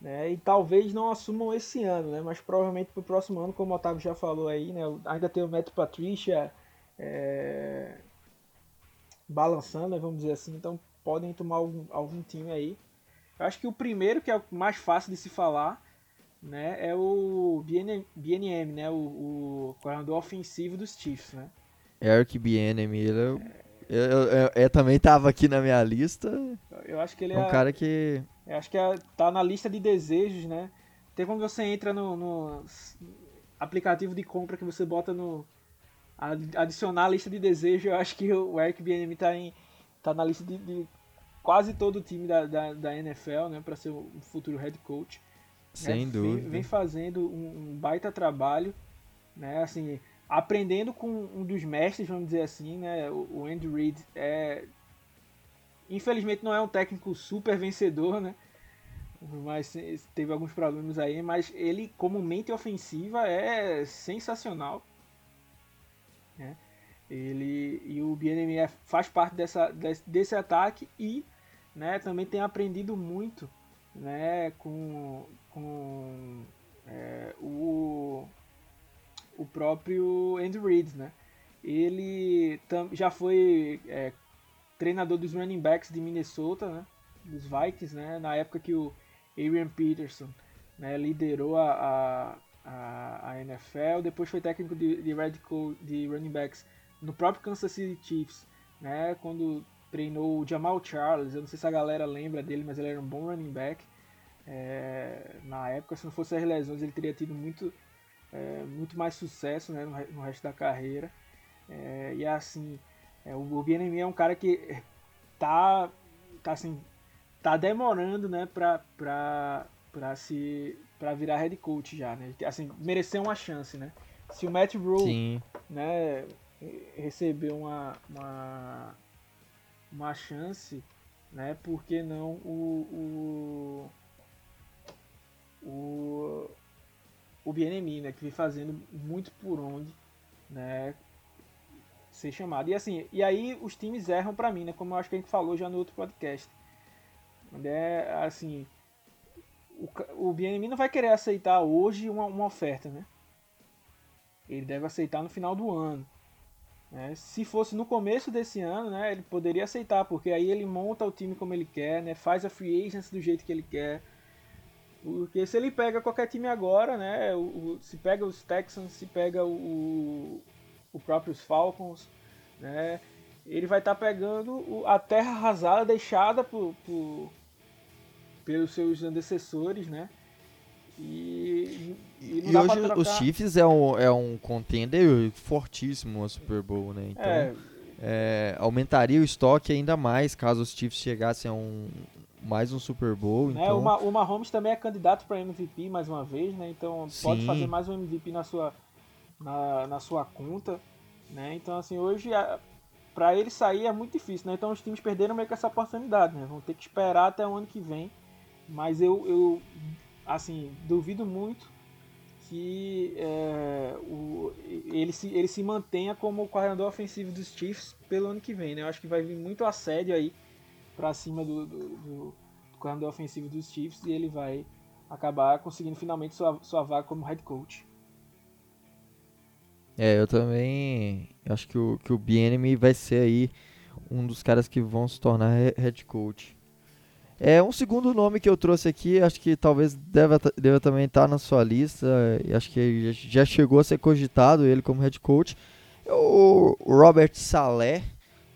S2: Né? E talvez não assumam esse ano, né? Mas provavelmente para o próximo ano, como o Otávio já falou aí, né? Ainda tem o Matt Patricia é, balançando, né? vamos dizer assim. Então podem tomar algum, algum time aí. Eu acho que o primeiro, que é o mais fácil de se falar, né, é o BNM, BNM né, o, o coordenador ofensivo dos Chiefs, né.
S1: Eric BNM, ele é, eu, eu, eu, também tava aqui na minha lista.
S2: Eu acho que ele
S1: é um cara que
S2: eu acho que é, tá na lista de desejos, né. Tem quando você entra no, no aplicativo de compra que você bota no adicionar a lista de desejos, eu acho que o Eric BNM tá em tá na lista de, de quase todo o time da, da, da NFL, né, para ser um futuro head coach.
S1: Sem né, dúvida.
S2: Vem, vem fazendo um, um, baita trabalho, né, assim, aprendendo com um dos mestres, vamos dizer assim, né, o, o Andy Reid é infelizmente não é um técnico super vencedor, né? Mas teve alguns problemas aí, mas ele como mente ofensiva é sensacional. Né? Ele e o BNMF faz parte dessa, desse, desse ataque e né, também tem aprendido muito né, com, com é, o, o próprio Andy Reid. Né? Ele tam, já foi é, treinador dos running backs de Minnesota, né, dos Vikings, né, na época que o Adrian Peterson né, liderou a, a, a, NFL, depois foi técnico de, de, de running backs no próprio Kansas City Chiefs, né, quando treinou o Jamal Charles, eu não sei se a galera lembra dele, mas ele era um bom running back. É, na época, se não fosse as lesões, ele teria tido muito, é, muito mais sucesso né, no, no resto da carreira. É, e assim, é, o, o BNM é um cara que tá, tá assim, tá demorando, né, pra, pra, pra, se, pra virar head coach já, né? Assim, merecer uma chance, né? Se o Matt Rule, né, receber uma, uma uma chance, né? Por que não o, o, o, o BNMI, né? Que vem fazendo muito por onde, né? Ser chamado. E assim, e aí os times erram para mim, né? Como eu acho que a gente falou já no outro podcast. É assim, o, o BNMI não vai querer aceitar hoje uma, uma oferta, né? Ele deve aceitar no final do ano. Né? Se fosse no começo desse ano, né, ele poderia aceitar, porque aí ele monta o time como ele quer, né, faz a free agency do jeito que ele quer. Porque se ele pega qualquer time agora, né, o, o se pega os Texans, se pega o, o próprios Falcons, né, ele vai estar tá pegando a terra arrasada deixada por, por, pelos seus antecessores, né? E,
S1: e, e hoje os Chiefs é um, é um contender fortíssimo a Super Bowl, né? Então é. É, aumentaria o estoque ainda mais caso os Chiefs chegassem a um mais um Super Bowl.
S2: Né?
S1: Então...
S2: O, Mahomes também é candidato para MVP mais uma vez, né? Então Sim. pode fazer mais um MVP na sua, na, na sua conta, né? Então assim hoje para ele sair é muito difícil, né? Então os times perderam meio que essa oportunidade, né? Vão ter que esperar até o ano que vem. Mas eu, eu assim, duvido muito que é, o, ele, se, ele se mantenha como coordenador ofensivo dos Chiefs pelo ano que vem. Né? Eu acho que vai vir muito assédio aí para cima do, do, do, coordenador ofensivo dos Chiefs e ele vai acabar conseguindo finalmente sua, sua vaga como head coach.
S1: É, eu também acho que o, que o BNM vai ser aí um dos caras que vão se tornar head coach. É um segundo nome que eu trouxe aqui, acho que talvez deva, deva também estar tá na sua lista, acho que já chegou a ser cogitado ele como head coach. É o Robert Saleh,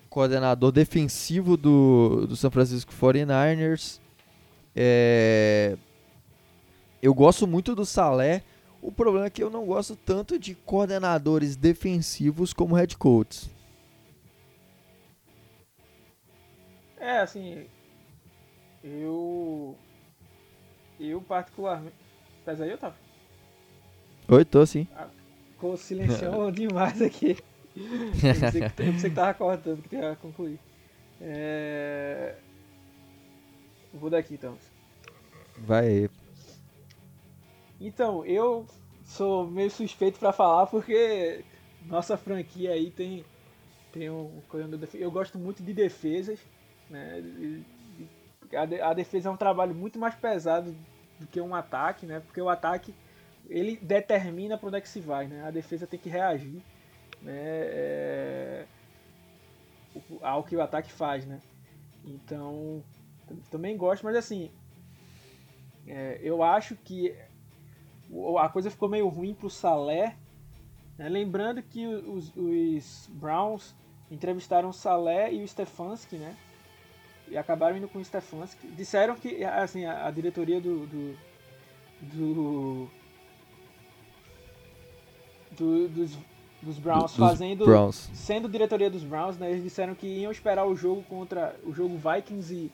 S1: coordenador defensivo do, do San Francisco 49ers. É, eu gosto muito do Saleh, o problema é que eu não gosto tanto de coordenadores defensivos como head coaches.
S2: É, assim, eu. Eu, particularmente. Tá aí, Otávio?
S1: Oi, tô sim. Ah,
S2: ficou silenciou demais aqui. Eu pensei, que, eu pensei que tava cortando, que ia concluir. É... Vou daqui então.
S1: Vai aí.
S2: Então, eu sou meio suspeito para falar porque nossa franquia aí tem, tem um. Eu gosto muito de defesas, né? A defesa é um trabalho muito mais pesado do que um ataque, né? Porque o ataque ele determina para onde é que se vai, né? A defesa tem que reagir, né? É... ao que o ataque faz, né? Então, também gosto, mas assim, é, eu acho que a coisa ficou meio ruim pro Salé. Né? Lembrando que os, os, Browns entrevistaram o Salé e o Stefanski, né? E acabaram indo com o Stefanski. Disseram que assim, a, a diretoria do, do, do, do dos, dos Browns fazendo
S1: Browns.
S2: sendo diretoria dos Browns, né? Eles disseram que iam esperar o jogo contra o jogo Vikings e,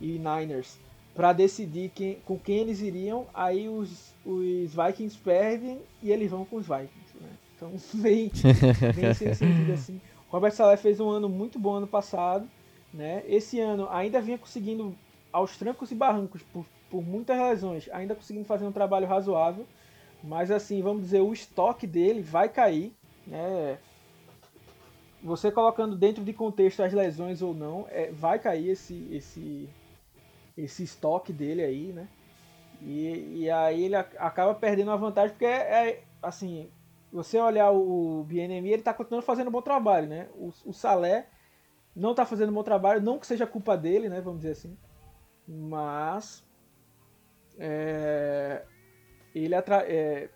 S2: e Niners para decidir quem, com quem eles iriam. Aí os, os Vikings perdem e eles vão com os Vikings. Né? Então, bem, bem sem sentido assim. O Robert Saleh fez um ano muito bom ano passado. Né? Esse ano ainda vinha conseguindo, aos trancos e barrancos, por, por muitas lesões, ainda conseguindo fazer um trabalho razoável. Mas assim, vamos dizer, o estoque dele vai cair. Né? Você colocando dentro de contexto as lesões ou não, é, vai cair esse, esse, esse estoque dele aí, né? E, e aí ele acaba perdendo a vantagem porque é, é assim, você olhar o BNMI, ele está continuando fazendo um bom trabalho, né? O, o Salé não está fazendo um bom trabalho, não que seja culpa dele, né? Vamos dizer assim. Mas é, ele atra, é,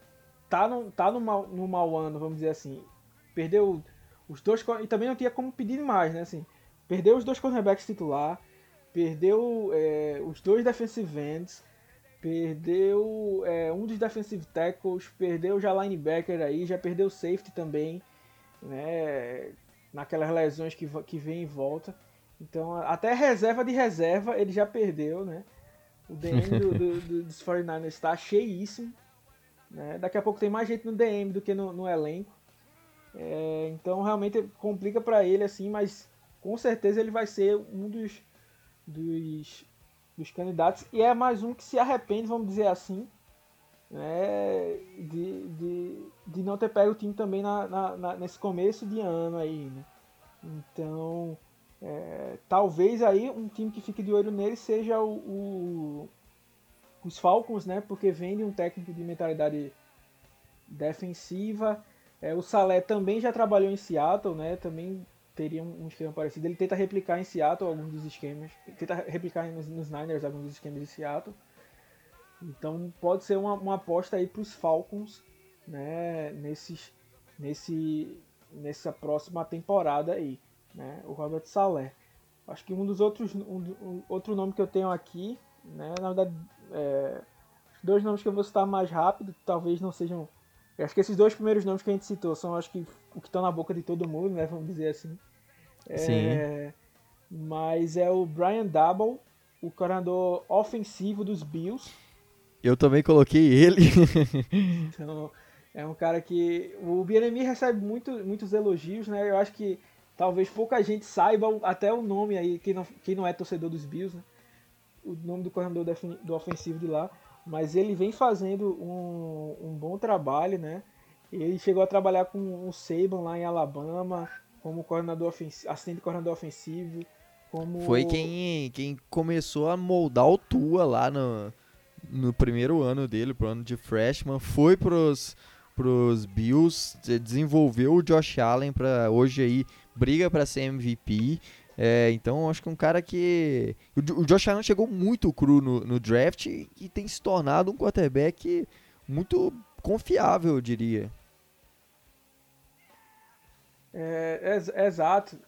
S2: tá, no, tá no, mal, no mau ano, vamos dizer assim. Perdeu os dois. E também não tinha como pedir mais, né? Assim, perdeu os dois cornerbacks titular perdeu é, os dois defensive ends, perdeu é, um dos defensive tackles, perdeu já linebacker aí, já perdeu safety também, né? Naquelas lesões que, que vem em volta. Então, até reserva de reserva ele já perdeu, né? O DM do, do, do, dos 49ers está cheíssimo. Né? Daqui a pouco tem mais gente no DM do que no, no elenco. É, então, realmente complica para ele, assim, mas com certeza ele vai ser um dos dos, dos candidatos e é mais um que se arrepende, vamos dizer assim, né, de, de, de não ter pego o time também na, na, na nesse começo de ano aí, né? Então, é, talvez aí um time que fique de olho nele seja o, o, os Falcons, né? Porque vem de um técnico de mentalidade defensiva. É, o Salé também já trabalhou em Seattle, né? Também teria um, esquema parecido. Ele tenta replicar em Seattle alguns dos esquemas, tenta replicar nos, nos Niners alguns dos esquemas de Seattle. Então pode ser uma, uma aposta aí para os Falcons, né, nesses, nesse, nessa próxima temporada aí, né, o Robert Saleh. Acho que um dos outros, um, um, outro nome que eu tenho aqui, né, na verdade, é, dois nomes que eu vou citar mais rápido, talvez não sejam, acho que esses dois primeiros nomes que a gente citou são, acho que o que estão na boca de todo mundo, né, vamos dizer assim.
S1: Sim.
S2: É, mas é o Brian Double, o coordenador ofensivo dos Bills.
S1: Eu também coloquei ele.
S2: então, é um cara que. O BNM recebe muito, muitos elogios, né? Eu acho que talvez pouca gente saiba até o nome aí, quem não, quem não é torcedor dos Bills, né? O nome do coordenador do ofensivo de lá. Mas ele vem fazendo um, um bom trabalho, né? Ele chegou a trabalhar com o Saban lá em Alabama como coordenador ofensivo, assistente coordenador ofensivo, como...
S1: Foi quem, quem começou a moldar o Tua lá no, no primeiro ano dele, pro ano de freshman, foi pros, pros Bills, desenvolveu o Josh Allen para hoje aí briga para ser MVP. É, então acho que um cara que. O, Josh Allen chegou muito cru no, no draft e tem se tornado um quarterback muito confiável, eu diria.
S2: É, é, é exato.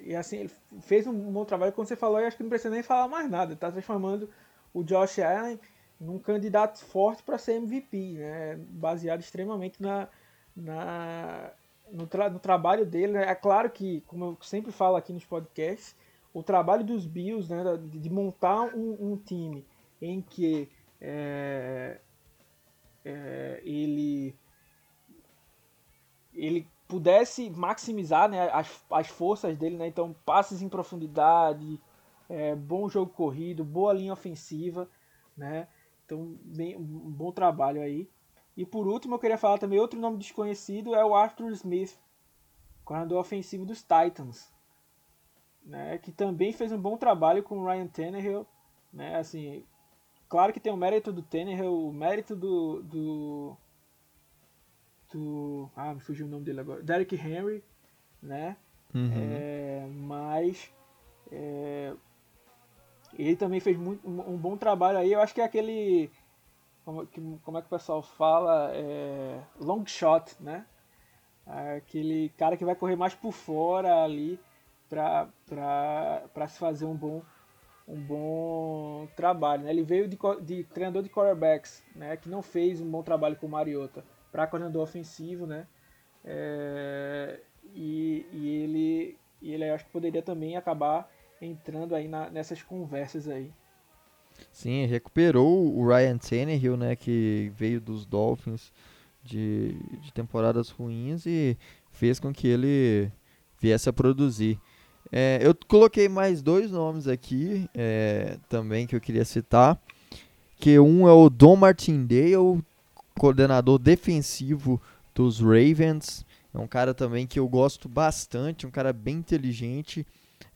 S2: E assim, ele fez um bom trabalho. Quando você falou, eu acho que não precisa nem falar mais nada. Está transformando o Josh Allen num candidato forte para ser MVP, né? baseado extremamente na, na, no, tra no trabalho dele. Né? É claro que, como eu sempre falo aqui nos podcasts, o trabalho dos Bills, né, de, de montar um, um, time em que é, é, ele ele pudesse maximizar né, as, as forças dele, né? Então, passes em profundidade, é, bom jogo corrido, boa linha ofensiva. né? Então, bem, um bom trabalho aí. E por último, eu queria falar também outro nome desconhecido é o Arthur Smith, coordenador ofensivo dos Titans, né? Que também fez um bom trabalho com o Ryan Tannehill, né? Assim, claro que tem o mérito do Tannehill, o mérito do, do do ah, me fugiu o nome dele agora, Derrick Henry, né? Uhum. É, mas é, ele também fez muito, um, um, bom trabalho aí. Eu acho que é aquele. Como, que, como é que o pessoal fala? É, long shot, né? Aquele cara que vai correr mais por fora ali para se fazer um bom, um bom trabalho. Né? Ele veio de, de treinador de quarterbacks, né? que não fez um bom trabalho com o Mariota, para coordenador ofensivo. Né? É, e, e ele, e ele acho que poderia também acabar entrando aí na, nessas conversas aí.
S1: Sim, recuperou o Ryan Tannehill, né, que veio dos Dolphins de, de temporadas ruins e fez com que ele viesse a produzir. É, eu coloquei mais dois nomes aqui é, também que eu queria citar, que um é o Don Martindale, coordenador defensivo dos Ravens, é um cara também que eu gosto bastante, um cara bem inteligente,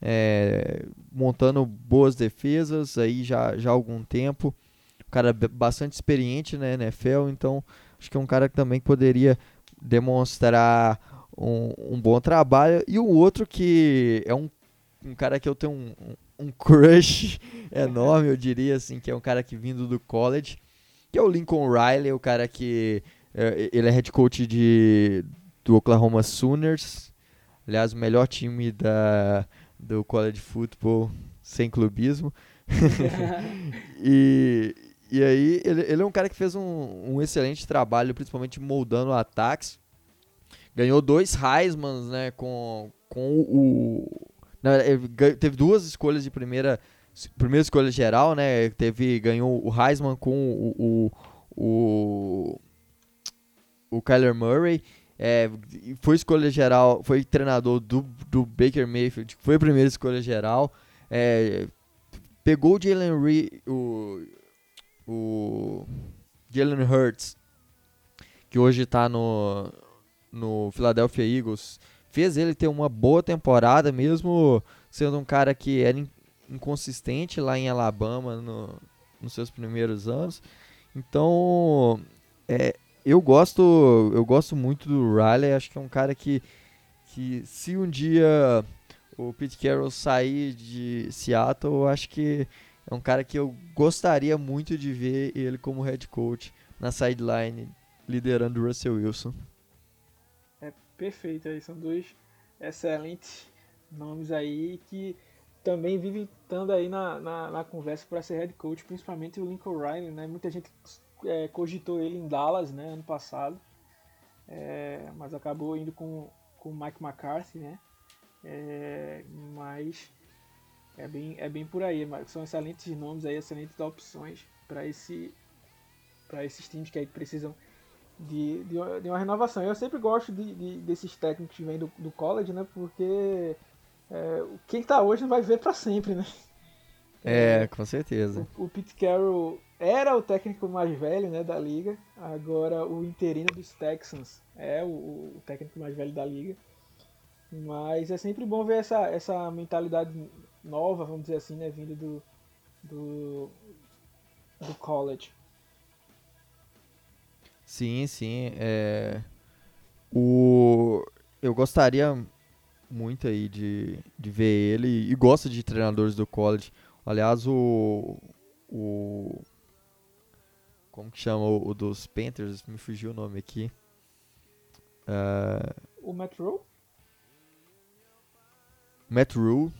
S1: é, montando boas defesas aí já, já há algum tempo. Um cara bastante experiente na NFL, então acho que é um cara que também poderia demonstrar um, um bom trabalho. E o outro que é um, um cara que eu tenho um, um crush enorme, eu diria assim, que é um cara que vindo do college, que é o Lincoln Riley, o cara que é, ele é head coach de, do Oklahoma Sooners, aliás, o melhor time da, do college football sem clubismo. e, e aí, ele, ele é um cara que fez um, um excelente trabalho, principalmente moldando ataques. Ganhou dois Heismans, né, com, com o... Não, teve duas escolhas de primeira, primeira escolha geral, né, teve, ganhou o Heisman com o, o, o, o Kyler Murray é, foi escolha geral, foi treinador do, do Baker Mayfield, foi a primeira escolha geral. É, pegou o Jalen Reed, o, o Jalen Hurts, que hoje está no, no Philadelphia Eagles, fez ele ter uma boa temporada, mesmo sendo um cara que era inconsistente lá em Alabama no, nos seus primeiros anos. Então, é, eu gosto, eu gosto muito do Riley, acho que é um cara que, que se um dia o Pete Carroll sair de Seattle, eu acho que é um cara que eu gostaria muito de ver ele como head coach na sideline, liderando o Russell Wilson.
S2: É perfeito, aí são dois excelentes nomes aí que também vivem estando aí na, na, na conversa para ser head coach, principalmente o Lincoln Riley, né? Muita gente é, cogitou ele em Dallas, né, ano passado, é, mas acabou indo com o Mike McCarthy, né, é, mas é bem, é bem por aí, são excelentes nomes aí, excelentes opções para esse para esses times que aí precisam de, de, de, uma renovação. Eu sempre gosto de, de desses técnicos que vêm do, do college, né, porque é, quem está hoje não vai ver para sempre, né.
S1: É, com certeza.
S2: O, o Pete Carroll era o técnico mais velho né, da liga, agora o interino dos Texans é o, o, técnico mais velho da liga. Mas é sempre bom ver essa, essa mentalidade nova, vamos dizer assim, né, vindo do, do, do college.
S1: Sim, sim. É... O... Eu gostaria muito aí de, de ver ele e gosto de treinadores do college. Aliás, o, o como que chama o, o, dos Panthers? Me fugiu o nome aqui. Uh,
S2: o Matt Rule?
S1: Matt Rule.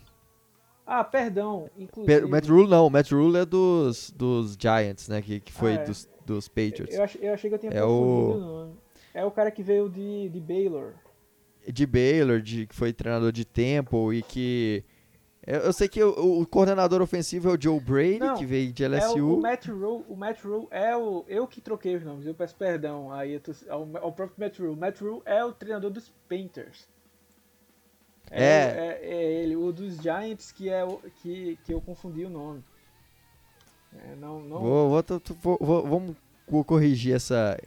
S2: Ah, perdão. Inclusive...
S1: o Matt Rule não, o Matt Rule é dos, dos Giants, né? Que, que foi ah, é. dos, dos Patriots.
S2: Eu, achei, eu achei que eu tinha é o... É o cara que veio de, de Baylor.
S1: De Baylor, de, que foi treinador de Temple e que eu, sei que o, o, coordenador ofensivo é o Joe Brady, Não, que veio de LSU. É
S2: o, o, Matt Rule, o Matt Rule é o. Eu que troquei os nomes, eu peço perdão aí tô, ao, ao, próprio Matt Rule. Matt Rule é o treinador dos Painters. É, é. é, é ele, o dos Giants que, é o, que, que eu confundi o nome. É, não, não...
S1: Vou, vou, vou, vamos corrigir essa,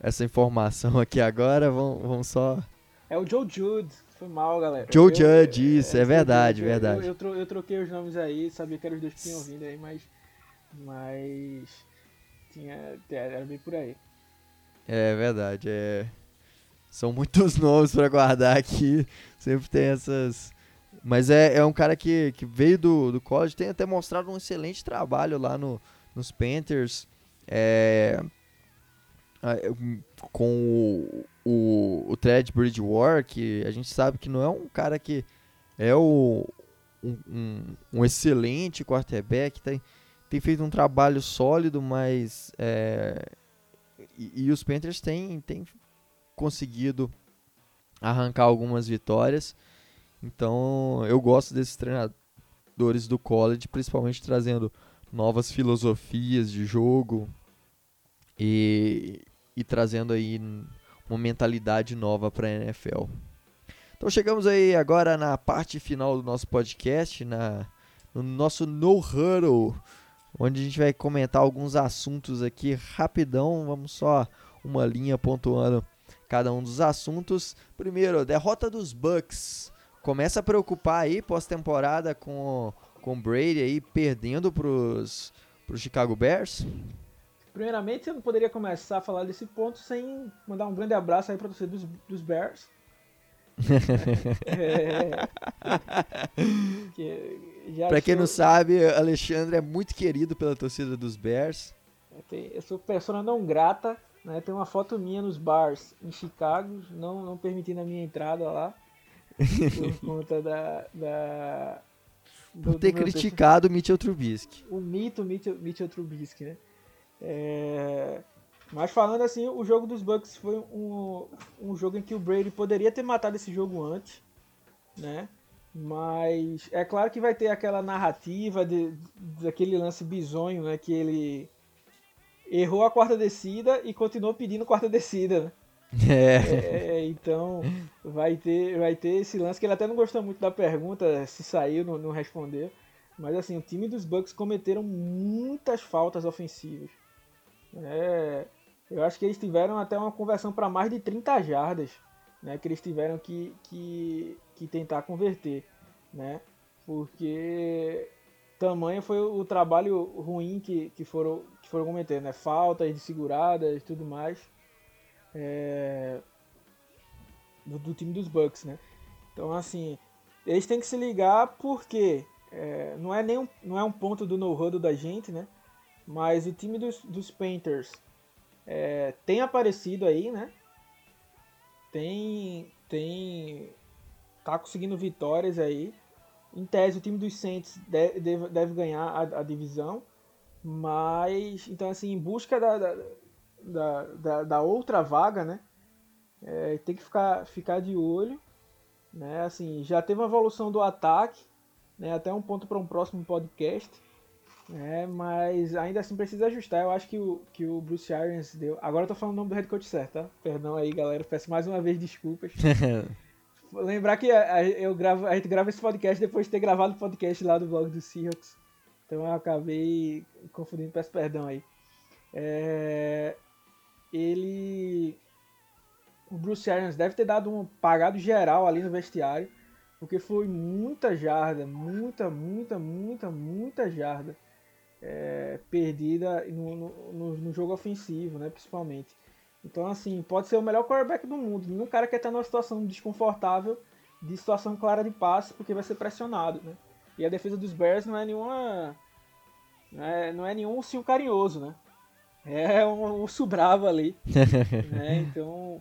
S1: essa informação aqui agora. Vamos, vamos só.
S2: É o Joe Jude. Foi mal, galera.
S1: Joe eu, Judge, isso, é, é verdade,
S2: eu,
S1: verdade.
S2: Eu, eu, troquei os nomes aí, sabia que eram os dois que tinham vindo aí, mas. Mas. Tinha. Era bem por aí.
S1: É verdade, é. São muitos nomes para guardar aqui. Sempre tem essas. Mas é, é um cara que, que veio do, do college, tem até mostrado um excelente trabalho lá no, nos Panthers. É, com o, o, o Ted Bridgewater, que a gente sabe que não é um cara que é o, um, um, um excelente quarterback, tem, tem feito um trabalho sólido, mas é, e, e, os Panthers têm, têm conseguido arrancar algumas vitórias. Então eu gosto desses treinadores do college, principalmente trazendo novas filosofias de jogo e, e trazendo aí uma mentalidade nova para a NFL. Então chegamos aí agora na parte final do nosso podcast, na, no nosso No Huddle, onde a gente vai comentar alguns assuntos aqui rapidão. Vamos só uma linha pontuando cada um dos assuntos. Primeiro, derrota dos Bucks. Começa a preocupar aí pós-temporada com com Brady aí perdendo pros pro Chicago Bears.
S2: Primeiramente, eu não poderia começar a falar desse ponto sem mandar um grande abraço aí para torcida dos, dos Bears.
S1: é, para quem não sabe, Alexandre é muito querido pela torcida dos Bears.
S2: Eu sou persona não grata, né? Tem uma foto minha nos bars em Chicago, não, não permitindo a minha entrada lá. por conta da, da
S1: do, por ter criticado o Mitchell Trubisky.
S2: O mito Mitchell, Mitchell Trubisky, né? É... Mas falando assim, o jogo dos Bucks foi um, um jogo em que o Brady poderia ter matado esse jogo antes, né? Mas é claro que vai ter aquela narrativa de, daquele lance bizonho, né? Que ele errou a quarta descida e continuou pedindo quarta descida, né? É. é. então vai ter, vai ter esse lance que ele até não gostou muito da pergunta, se saiu, não, não respondeu. Mas assim, o time dos Bucks cometeram muitas faltas ofensivas. É, eu acho que eles tiveram até uma conversão para mais de 30 jardas, né, que eles tiveram que, que, que tentar converter, né? Porque tamanho foi o trabalho ruim que, que foram que foram cometendo, né? Faltas de seguradas, tudo mais. É, do, do, time dos Bucks, né? Então assim, eles têm que se ligar porque é, não é nenhum não é um ponto do no-huddle da gente, né? Mas o time dos, dos Painters é, tem aparecido aí, né? Tem. Tem. Tá conseguindo vitórias aí. Em tese, o time dos Saints deve, deve, deve ganhar a, a, divisão. Mas. Então, assim, em busca da, da, da, da outra vaga, né? É, tem que ficar, ficar de olho. Né? Assim, já teve uma evolução do ataque. Né? Até um ponto para um próximo podcast. É, mas ainda assim precisa ajustar. Eu acho que o, que o Bruce Arians deu. Agora eu tô falando o nome do head coach certo, tá? Perdão aí, galera. Peço mais uma vez desculpas. Lembrar que a, a, eu gravo, a gente grava esse podcast depois de ter gravado o podcast lá do blog do Seahawks. Então eu acabei confundindo, peço perdão aí. É, ele. O Bruce Arians deve ter dado um pagado geral ali no vestiário. Porque foi muita jarda, muita, muita, muita, muita jarda é, perdida no, no, no, jogo ofensivo, né, principalmente. Então, assim, pode ser o melhor quarterback do mundo. Nenhum cara quer estar numa situação desconfortável, de situação clara de passe, porque vai ser pressionado, né? E a defesa dos Bears não é nenhuma. Não é, não é nenhum cio carinhoso, né? É um urso bravo ali. né? Então,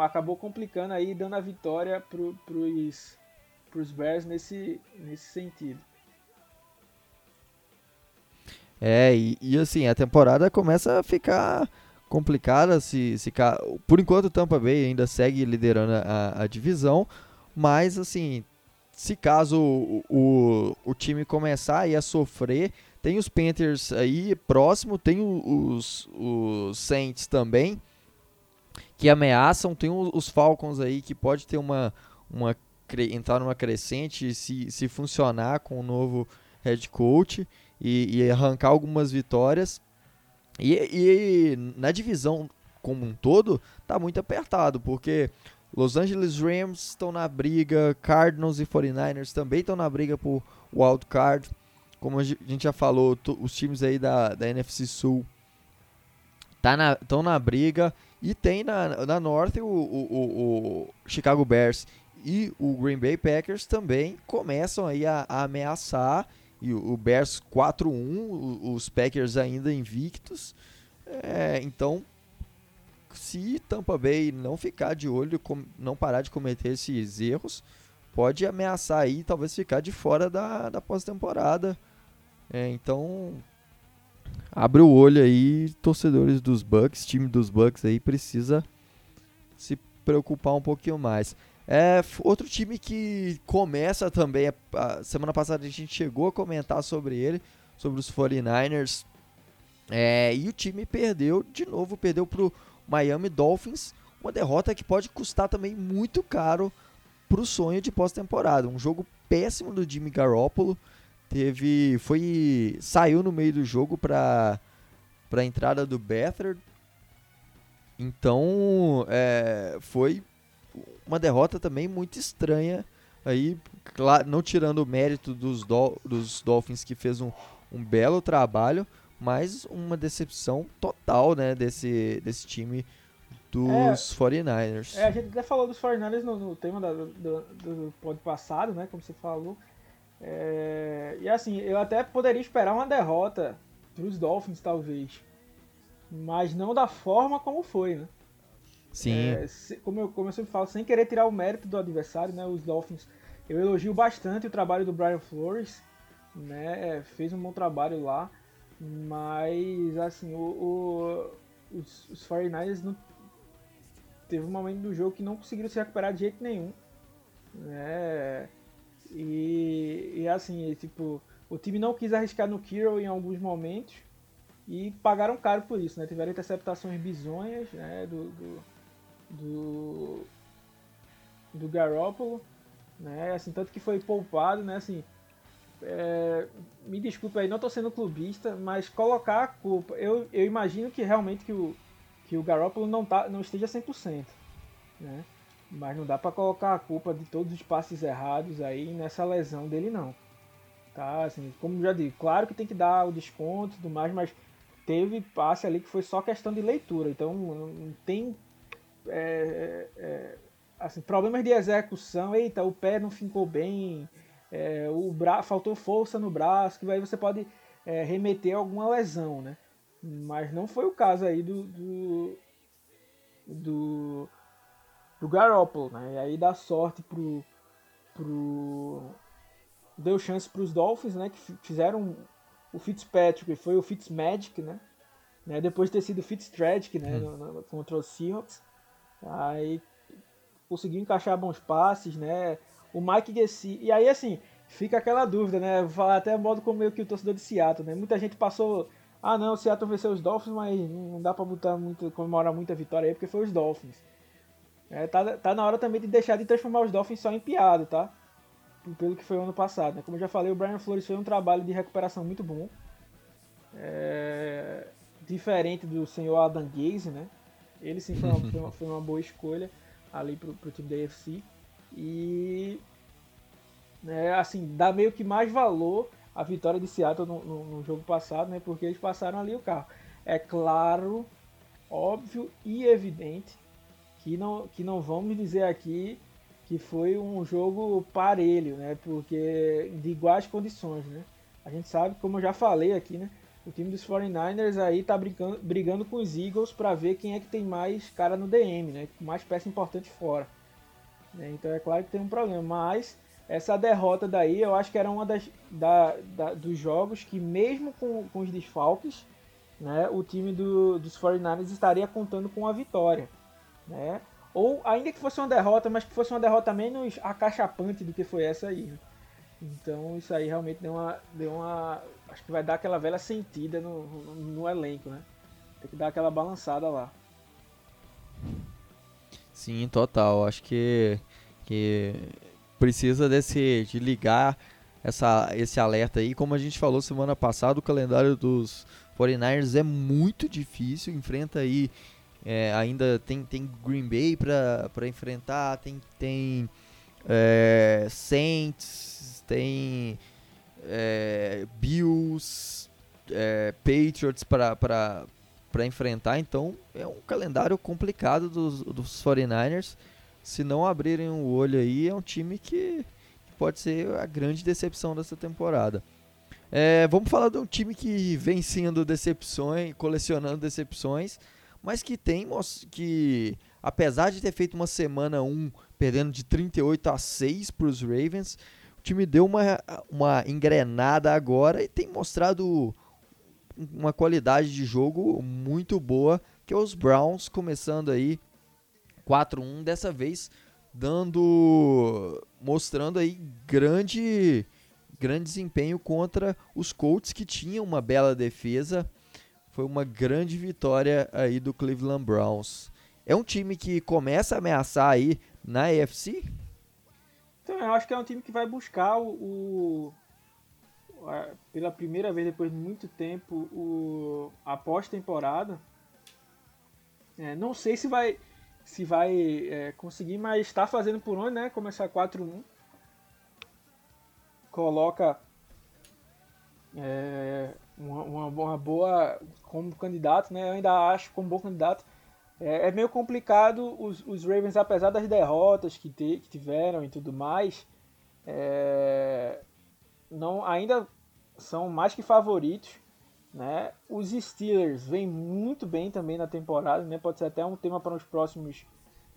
S2: acabou complicando aí, dando a vitória pro, pros, pros Bears nesse, nesse sentido.
S1: É, e, e, assim, a temporada começa a ficar complicada. Se, se, por enquanto o Tampa Bay ainda segue liderando a, a divisão, mas assim, se caso o, o, o, time começar a sofrer, tem os Panthers aí próximo, tem os, os Saints também, que ameaçam, tem os Falcons aí que pode ter uma, uma entrar numa crescente se, se funcionar com o novo head coach. E, e arrancar algumas vitórias. E, e, na divisão como um todo, tá muito apertado, porque Los Angeles Rams estão na briga, Cardinals e 49ers também estão na briga por wild card. Como a gente já falou, os times aí da, da NFC Sul estão tá na, na briga. E tem na, na Norte o, o, o, Chicago Bears e o Green Bay Packers também começam aí a, a ameaçar. E o, Bears 4-1, os Packers ainda invictos. É, então, se Tampa Bay não ficar de olho, não parar de cometer esses erros, pode ameaçar aí, talvez ficar de fora da, da pós-temporada. É, então, abre o olho aí, torcedores dos Bucks, time dos Bucks aí precisa se preocupar um pouquinho mais. É outro time que começa também, a semana passada a gente chegou a comentar sobre ele, sobre os 49ers. É, e o time perdeu de novo, perdeu pro Miami Dolphins, uma derrota que pode custar também muito caro pro sonho de pós-temporada. Um jogo péssimo do Jimmy Garoppolo teve foi saiu no meio do jogo para para a entrada do Beathard então é, foi uma derrota também muito estranha aí claro, não tirando o mérito dos, do, dos Dolphins que fez um, um belo trabalho mas uma decepção total né desse desse time dos é, 49ers.
S2: É, a gente até falou dos 49ers no, no tema da, do, do, pod passado, né? Como você falou. É, e assim, eu até poderia esperar uma derrota para os Dolphins, talvez. Mas não da forma como foi, né?
S1: Sim.
S2: É, como, eu, como eu sempre falo, sem querer tirar o mérito do adversário, né? Os Dolphins, eu elogio bastante o trabalho do Brian Flores, né? É, fez um bom trabalho lá. Mas, assim, o, o os, os 49ers não, teve um momento do jogo que não conseguiram se recuperar de jeito nenhum. Né? E, e assim, tipo, o time não quis arriscar no Kiro em alguns momentos e pagaram caro por isso, né? Tiveram interceptações bizonhas, né? Do, do, do, do Garoppolo, né? Assim, tanto que foi poupado, né? Assim, é, me desculpe aí, não estou sendo clubista, mas colocar a culpa, eu, eu imagino que realmente que o, que o Garoppolo não, tá, não esteja 100%, né? Mas não dá para colocar a culpa de todos os passes errados aí nessa lesão dele não. Tá, assim, como já disse, claro que tem que dar o desconto e tudo mais, mas teve passe ali que foi só questão de leitura. Então não tem é, é, assim, problemas de execução. Eita, o pé não ficou bem, é, o bra faltou força no braço, que aí você pode é, remeter a alguma lesão, né? Mas não foi o caso aí do, do, do do Garoppolo, né? E aí dá sorte pro, pro deu chance para os Dolphins, né? Que fizeram o Fitzpatrick, foi o Fitzmagic, né? né? Depois de ter sido o Fitztragic, né? Hum. No, no, contra os Seahawks, aí conseguiu encaixar bons passes, né? O Mike Gessi e aí assim fica aquela dúvida, né? Vou falar até modo como meio que o torcedor de Seattle, né? Muita gente passou ah não, o Seattle venceu os Dolphins, mas não dá para botar muito, comemorar muita vitória aí porque foi os Dolphins. É, tá, tá na hora também de deixar de transformar os Dolphins só em piada, tá? Pelo que foi o ano passado. Né? Como eu já falei, o Brian Flores fez um trabalho de recuperação muito bom. É, diferente do senhor Adam Gaze, né? Ele sim foi uma, foi uma, foi uma boa escolha ali pro, pro time da AFC. E né, assim, dá meio que mais valor a vitória de Seattle no, no, no, jogo passado, né? Porque eles passaram ali o carro. É claro, óbvio e evidente que não, que não vamos dizer aqui que foi um jogo parelho, né? Porque de iguais condições, né? A gente sabe, como eu já falei aqui, né? O time dos 49ers aí tá brigando, brigando com os Eagles para ver quem é que tem mais cara no DM, né? Mais peça importante fora. Né? Então é claro que tem um problema, mas essa derrota daí eu acho que era uma das da, da, dos jogos que mesmo com, com os desfalques, né? O time do, dos 49ers estaria contando com a vitória né? Ou ainda que fosse uma derrota, mas que fosse uma derrota menos acachapante do que foi essa aí. Né? Então isso aí realmente deu uma, deu uma. Acho que vai dar aquela velha sentida no, no, no elenco, né? Tem que dar aquela balançada lá.
S1: Sim, total. Acho que, que precisa desse de ligar essa, esse alerta aí. Como a gente falou semana passada, o calendário dos 49ers é muito difícil, enfrenta aí é, ainda tem, tem Green Bay para enfrentar, tem, tem é, Saints, tem é, é, Patriots para enfrentar. Então é um calendário complicado dos, dos 49ers. Se não abrirem o olho aí, é um time que pode ser a grande decepção dessa temporada. É, vamos falar de um time que vem sendo decepções, colecionando decepções mas que tem que apesar de ter feito uma semana 1 perdendo de 38 a 6 para os Ravens, time deu uma, uma engrenada agora e tem mostrado uma qualidade de jogo muito boa, que é os Browns começando aí 4-1 dessa vez dando mostrando aí grande grande desempenho contra os Colts que tinham uma bela defesa foi uma grande vitória aí do Cleveland Browns. É um time que começa a ameaçar aí na AFC?
S2: Então, eu acho que é um time que vai buscar o, o a, pela primeira vez depois de muito tempo o, a pós-temporada. É, não sei se vai se vai é, conseguir, mas está fazendo por onde, né? Começar 4-1. Coloca é, uma, uma, boa como candidato, né? Eu ainda acho como bom candidato. É, é meio complicado os, os, Ravens, apesar das derrotas que, te, que tiveram e tudo mais, é, não ainda são mais que favoritos. Né? Os Steelers vêm muito bem também na temporada, né? pode ser até um tema para os próximos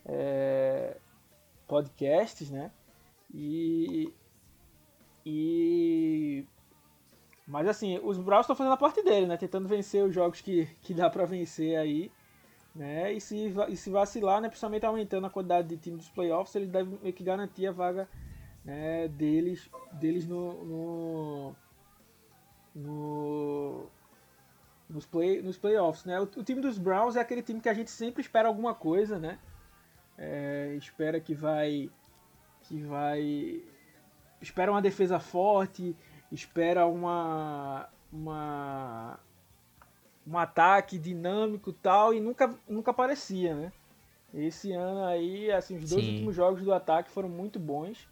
S2: é, podcasts. Né? E, e mas assim, os Browns estão fazendo a parte dele, né? Tentando vencer os jogos que, que dá para vencer aí. Né? E, se, e se vacilar, né? principalmente aumentando a quantidade de time dos playoffs, eles devem meio que garantir a vaga né, deles, deles no, no, no, nos, play, nos playoffs. Né? O, o, time dos Browns é aquele time que a gente sempre espera alguma coisa, né? É, espera que vai. que vai. espera uma defesa forte espera uma, uma um ataque dinâmico tal e nunca, nunca aparecia, né? Esse ano aí, assim, os dois Sim. últimos jogos do ataque foram muito bons,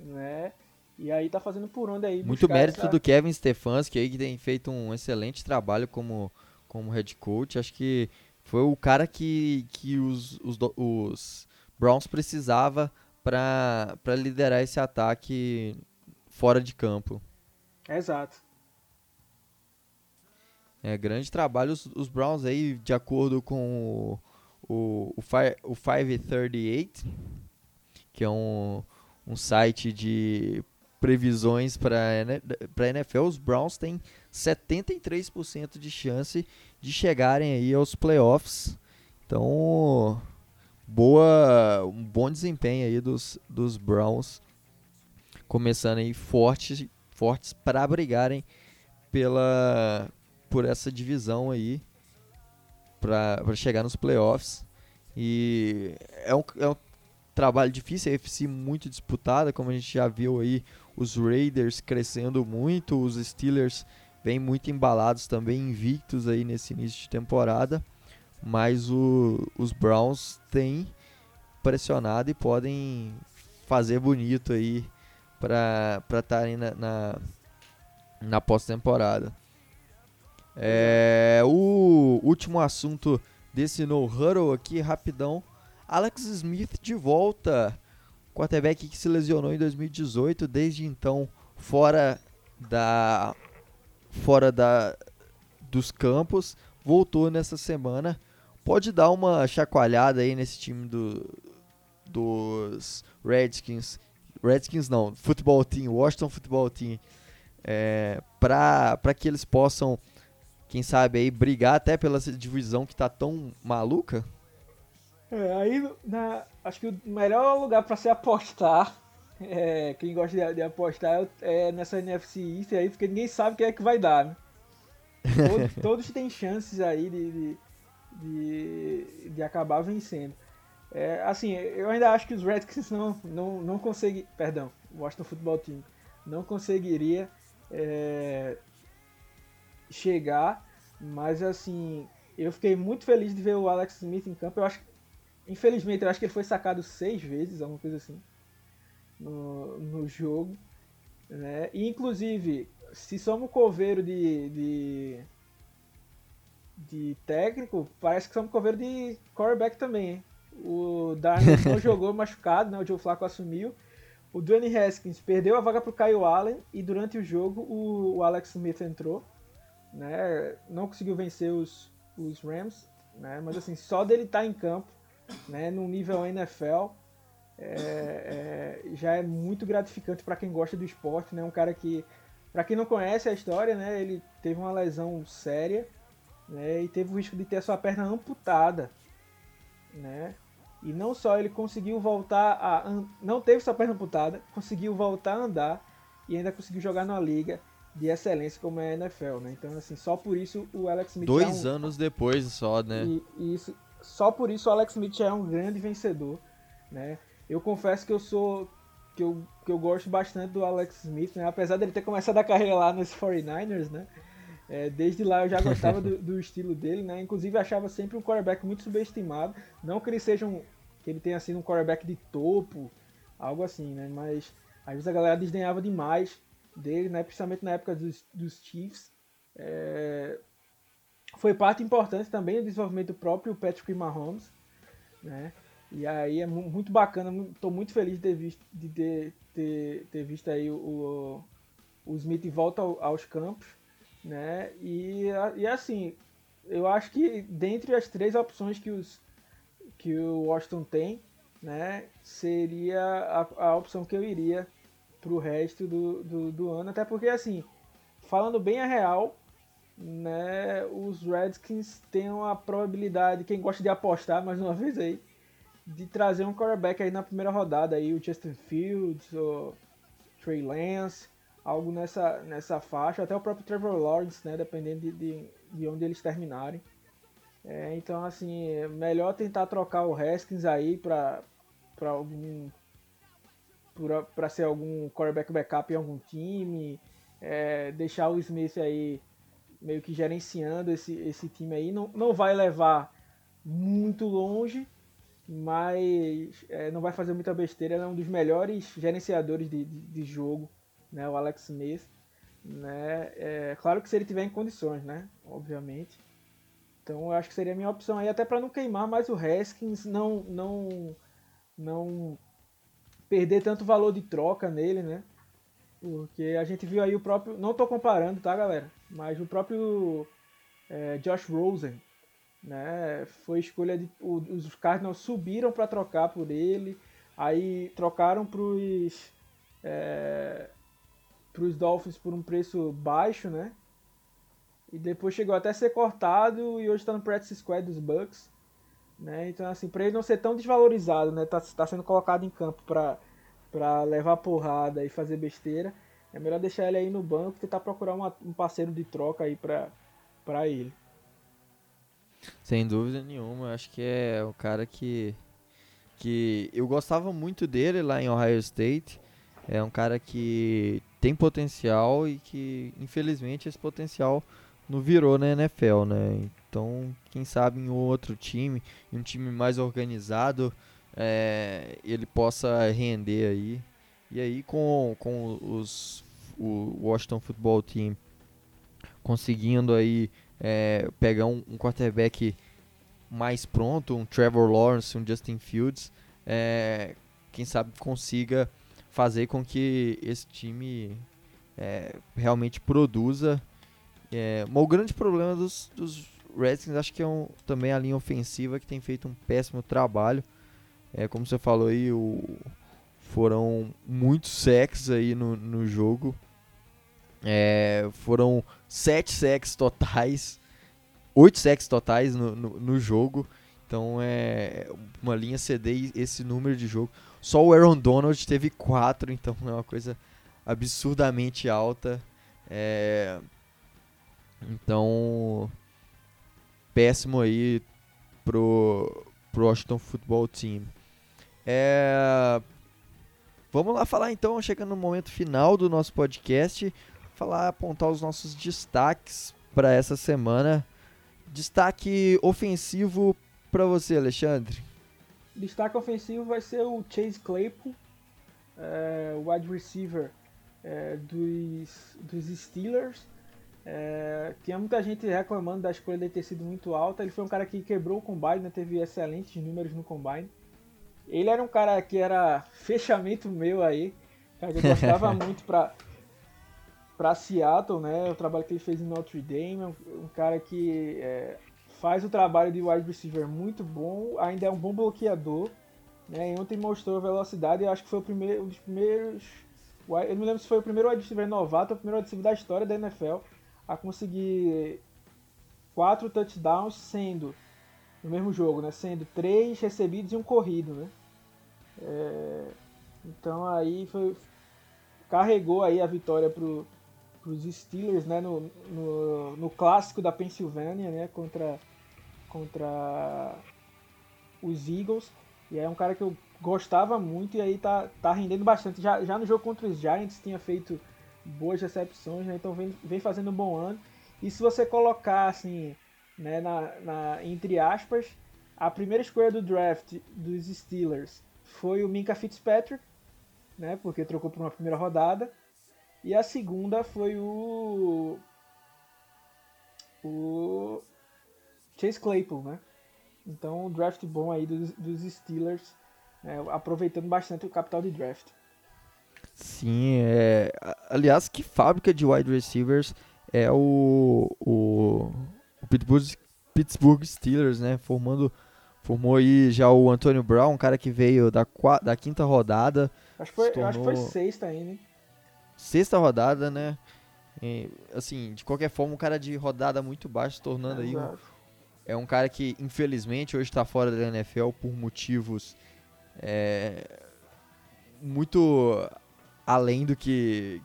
S2: né? E aí tá fazendo por onde aí.
S1: Muito mérito essa... do Kevin Stefanski aí, que tem feito um excelente trabalho como, como head coach. Acho que foi o cara que, que os, os, os Browns precisava para liderar esse ataque fora de campo.
S2: Exato.
S1: É, grande trabalho. Os, os Browns aí, de acordo com o, o, o, Fi, o 538, que é um, um site de previsões para a NFL, os Browns têm 73% de chance de chegarem aí aos playoffs. Então, boa, um bom desempenho aí dos, dos Browns começando aí fortes, fortes para brigarem pela por essa divisão aí para chegar nos playoffs. E é um, é um trabalho difícil, a FC muito disputada, como a gente já viu aí, os Raiders crescendo muito, os Steelers vêm muito embalados também, invictos aí nesse início de temporada, mas o, os Browns têm pressionado e podem fazer bonito aí para estarem na, na, na pós-temporada. É, o último assunto desse no huddle aqui, rapidão. Alex Smith de volta. Quarterback que se lesionou em 2018, desde então fora da fora da dos campos, voltou nessa semana. Pode dar uma chacoalhada aí nesse time do, dos Redskins Redskins não, Football Team, Washington Football Team, é, para que eles possam, quem sabe, aí brigar até pela divisão que tá tão maluca?
S2: É, aí na, acho que o melhor lugar para se apostar, é, quem gosta de, de, apostar é nessa NFC East aí, porque ninguém sabe quem é que vai dar, né? Todos, todos têm chances aí de, de, de, de acabar vencendo. É, assim, eu ainda acho que os Redskins não, não, não conseguem. Perdão, o Washington Football Team. não conseguiria é, chegar, mas assim, eu fiquei muito feliz de ver o Alex Smith em campo. Eu acho, infelizmente, eu acho que ele foi sacado seis vezes, alguma coisa assim, no, no jogo, né? E inclusive, se somos coveiro de, de de técnico, parece que somos coveiro de quarterback também, hein? O Darnold não jogou machucado, né? O Joe Flacco assumiu. O Dwayne Haskins perdeu a vaga para o Kyle Allen e durante o jogo o, o, Alex Smith entrou, né? Não conseguiu vencer os, os Rams, né? Mas assim, só dele estar tá em campo, né? No nível NFL, é, é, já é muito gratificante para quem gosta do esporte, né? Um cara que, para quem não conhece a história, né? Ele teve uma lesão séria, né? E teve o risco de ter a sua perna amputada, né? E não só ele conseguiu voltar a. Não teve sua perna amputada, conseguiu voltar a andar e ainda conseguiu jogar numa liga de excelência como é a NFL, né? Então, assim, só por isso o Alex Smith.
S1: Dois
S2: é
S1: um... anos depois só, né?
S2: E, e, isso, só por isso o Alex Smith é um grande vencedor, né? Eu confesso que eu sou. Que eu, que eu gosto bastante do Alex Smith, né? Apesar dele ter começado a carreira lá nos 49ers, né? É, desde lá eu já gostava do, do, estilo dele, né? Inclusive achava sempre um quarterback muito subestimado. Não que ele seja um. que ele tenha sido um quarterback de topo, algo assim, né? Mas às vezes a galera desdenhava demais dele, né? Principalmente na época dos, dos Chiefs. É, foi parte importante também do desenvolvimento do próprio Patrick Mahomes, né? E aí é muito bacana, estou muito feliz de ter visto, de ter, ter, ter visto aí o, o Smith volta aos campos né? E, e assim, eu acho que dentre as três opções que, os, que o Washington tem, né, seria a, a opção que eu iria para o resto do, do, do, ano, até porque assim, falando bem a real, né, os Redskins têm uma probabilidade, quem gosta de apostar mais uma vez aí, de trazer um quarterback aí na primeira rodada aí, o Justin Fields, o Trey Lance, algo nessa, nessa faixa, até o próprio Trevor Lawrence, né, dependendo de, de, de onde eles terminarem. É, então, assim, é melhor tentar trocar o Haskins aí para algum para ser algum quarterback backup em algum time, é, deixar o Smith aí meio que gerenciando esse, esse time aí. Não, não vai levar muito longe, mas é, não vai fazer muita besteira. Ele é um dos melhores gerenciadores de, de, de jogo né, o Alex Smith, né, é claro que se ele tiver em condições, né, obviamente. Então eu acho que seria a minha opção aí, até para não queimar mais o Haskins, não, não, não perder tanto valor de troca nele, né? Porque a gente viu aí o próprio, não estou comparando, tá, galera? Mas o próprio é, Josh Rosen, né? Foi escolha de, o, os Cardinals subiram para trocar por ele, aí trocaram para os é, para os Dolphins por um preço baixo, né? E depois chegou até a ser cortado e hoje está no practice squad dos Bucks, né? Então assim, para ele não ser tão desvalorizado, né? Tá, tá sendo colocado em campo para para levar porrada e fazer besteira, é melhor deixar ele aí no banco e tentar procurar uma, um parceiro de troca aí para para ele.
S1: Sem dúvida nenhuma, acho que é o cara que que eu gostava muito dele lá em Ohio State. É um cara que tem potencial e que infelizmente esse potencial não virou na NFL, né? Então, quem sabe em outro time, em um time mais organizado, é, ele possa render aí. E aí com, com os, o Washington Football Team conseguindo aí é, pegar um, um, quarterback mais pronto, um Trevor Lawrence, um Justin Fields, é, quem sabe consiga fazer com que esse time é, realmente produza. É, o grande problema dos, dos Redskins acho que é um, também a linha ofensiva que tem feito um péssimo trabalho. É, como você falou aí, o, foram muitos sacks aí no, no jogo. É, foram sete sacks totais, oito sacks totais no, no, no, jogo. Então é uma linha CD esse número de jogo. Só o Aaron Donald teve quatro, então é uma coisa absurdamente alta. É... Então, péssimo aí pro, pro Washington Football Team. É... vamos lá falar então, chegando no momento final do nosso podcast, falar, apontar os nossos destaques para essa semana. Destaque ofensivo para você, Alexandre.
S2: Destaque ofensivo vai ser o Chase Claypool, é, wide receiver é, dos, dos Steelers. É, tinha muita gente reclamando da escolha dele ter sido muito alta. Ele foi um cara que quebrou o combine, né, teve excelentes números no combine. Ele era um cara que era fechamento meu aí, cara que eu gostava muito pra, pra Seattle, né? O trabalho que ele fez em Notre Dame, um, um cara que é, faz o trabalho de wide receiver muito bom, ainda é um bom bloqueador. Né? E ontem mostrou velocidade, eu acho que foi o primeiro, um dos primeiros. Eu não me lembro se foi o primeiro wide receiver novato ou o primeiro wide receiver da história da NFL a conseguir quatro touchdowns sendo no mesmo jogo, né? Sendo três recebidos e um corrido, né? É, então aí foi carregou aí a vitória para os Steelers, né? No, no, no, clássico da Pensilvânia, né? Contra contra os Eagles. E é um cara que eu gostava muito e aí tá, tá rendendo bastante. Já, já no jogo contra os Giants tinha feito boas recepções, né? Então vem, vem fazendo um bom ano. E se você colocar assim, né, na, na, entre aspas, a primeira escolha do draft dos Steelers foi o Minka Fitzpatrick, né? Porque trocou por uma primeira rodada. E a segunda foi o. O. Chase Claypool, né? Então, um draft bom aí dos, dos Steelers, né, aproveitando bastante o capital de draft.
S1: Sim, é... aliás, que fábrica de wide receivers é o, o, o Pittsburgh, Pittsburgh Steelers, né? Formando, formou aí já o Antonio Brown, um cara que veio da, da quinta rodada.
S2: Acho que foi, tornou... acho que foi sexta ainda. Hein?
S1: Sexta rodada, né? E, assim, de qualquer forma, um cara de rodada muito baixa, tornando é, aí um, é um cara que, infelizmente, hoje está fora da NFL por motivos é, muito além do que.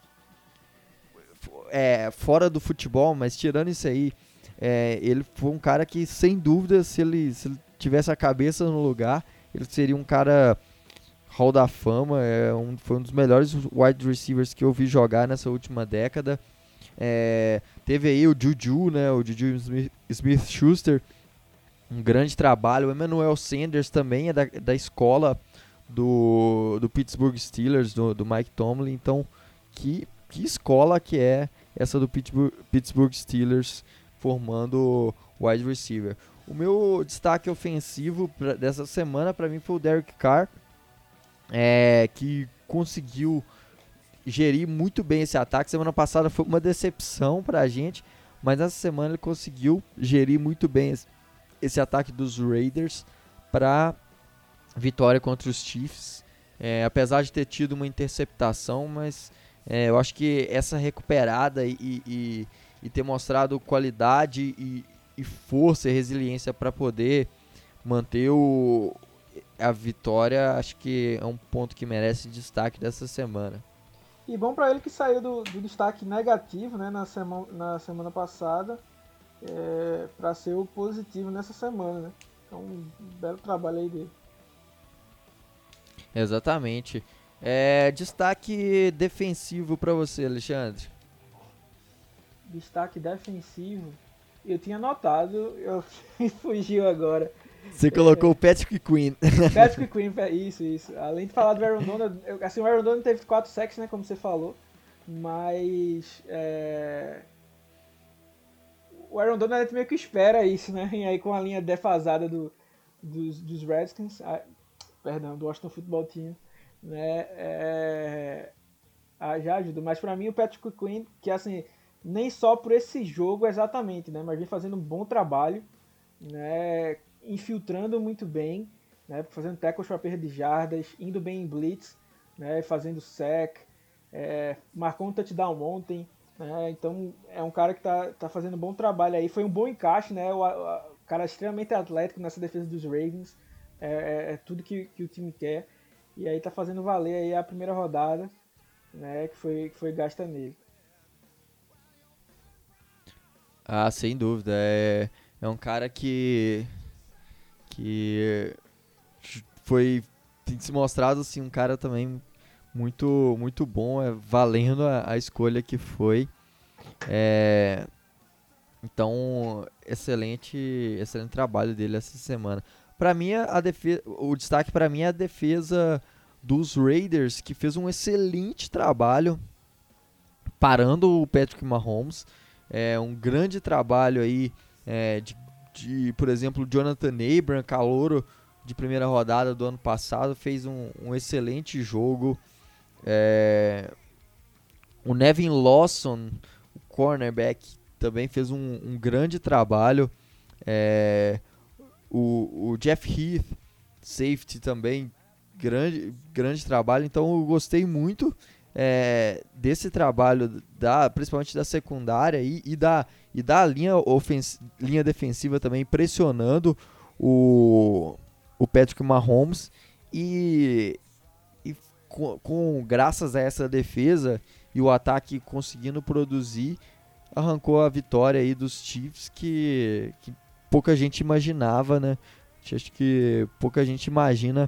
S1: É, fora do futebol, mas tirando isso aí, é, ele foi um cara que, sem dúvida, se ele, se ele tivesse a cabeça no lugar, ele seria um cara Hall da Fama, é um, foi um dos melhores wide receivers que eu vi jogar nessa última década. É, teve aí o Juju, né, o Juju Smith-Schuster, um grande trabalho. O Emmanuel Sanders também é da, da escola do, do Pittsburgh Steelers, do, do Mike Tomlin. Então, que, que escola que é essa do Pittsburgh, Pittsburgh Steelers formando wide receiver. O meu destaque ofensivo pra, dessa semana para mim foi o Derek Carr, é, que conseguiu gerir muito bem esse ataque. Semana passada foi uma decepção para a gente, mas nessa semana ele conseguiu gerir muito bem esse, esse ataque dos Raiders para vitória contra os Chiefs. É, apesar de ter tido uma interceptação, mas é, eu acho que essa recuperada e, e, e ter mostrado qualidade e, e força e resiliência para poder manter o, a vitória, acho que é um ponto que merece destaque dessa semana.
S2: E bom para ele que saiu do, do, destaque negativo né, na, semana, na semana passada é, para ser o positivo nessa semana. Né? Então, um belo trabalho aí dele.
S1: Exatamente. É, destaque defensivo para você, Alexandre.
S2: Destaque defensivo. Eu tinha notado, eu fugiu agora.
S1: Você colocou é, o Patrick Queen.
S2: Patrick Queen, isso, isso. Além de falar do Aaron Donald, assim, o Aaron Donald teve 4 sacks, né, como você falou, mas é... o Aaron Donald meio que espera isso, né, e aí com a linha defasada do, dos, dos Redskins, perdão, do Washington Football Team, né, é, já ajuda. Mas para mim o Patrick Quinn, que assim, nem só por esse jogo exatamente, né, mas vem fazendo um bom trabalho, né, infiltrando muito bem, né, fazendo tackles para perda de jardas, indo bem em blitz, né, fazendo sec, é, marcou um touchdown ontem, né, então é um cara que tá, tá fazendo um bom trabalho aí, foi um bom encaixe, né, o, o cara extremamente atlético nessa defesa dos Ravens, é, é, é tudo que, que o time quer. E aí tá fazendo valer aí a primeira rodada, né, que foi, que foi gasta nele.
S1: Ah, sem dúvida. É, é um cara que. que foi. tem se mostrado assim, um cara também muito muito bom, é valendo a, a escolha que foi. É, então, excelente, excelente trabalho dele essa semana. Para mim, a defesa, o destaque para mim é a defesa dos Raiders, que fez um excelente trabalho parando o Patrick Mahomes. É um grande trabalho aí é, de, de, por exemplo, Jonathan Abram, calouro de primeira rodada do ano passado, fez um, um excelente jogo. É, o Nevin Lawson, o cornerback, também fez um, um grande trabalho. É, o, o Jeff Heath, safety também, grande, grande trabalho. Então eu gostei muito é, desse trabalho, da, principalmente da secundária e, e da, e da linha, ofens, linha defensiva também, pressionando o, o Patrick Mahomes. E, e com, com, graças a essa defesa e o ataque conseguindo produzir, arrancou a vitória aí dos Chiefs que, que pouca gente imaginava, né? Acho que pouca gente imagina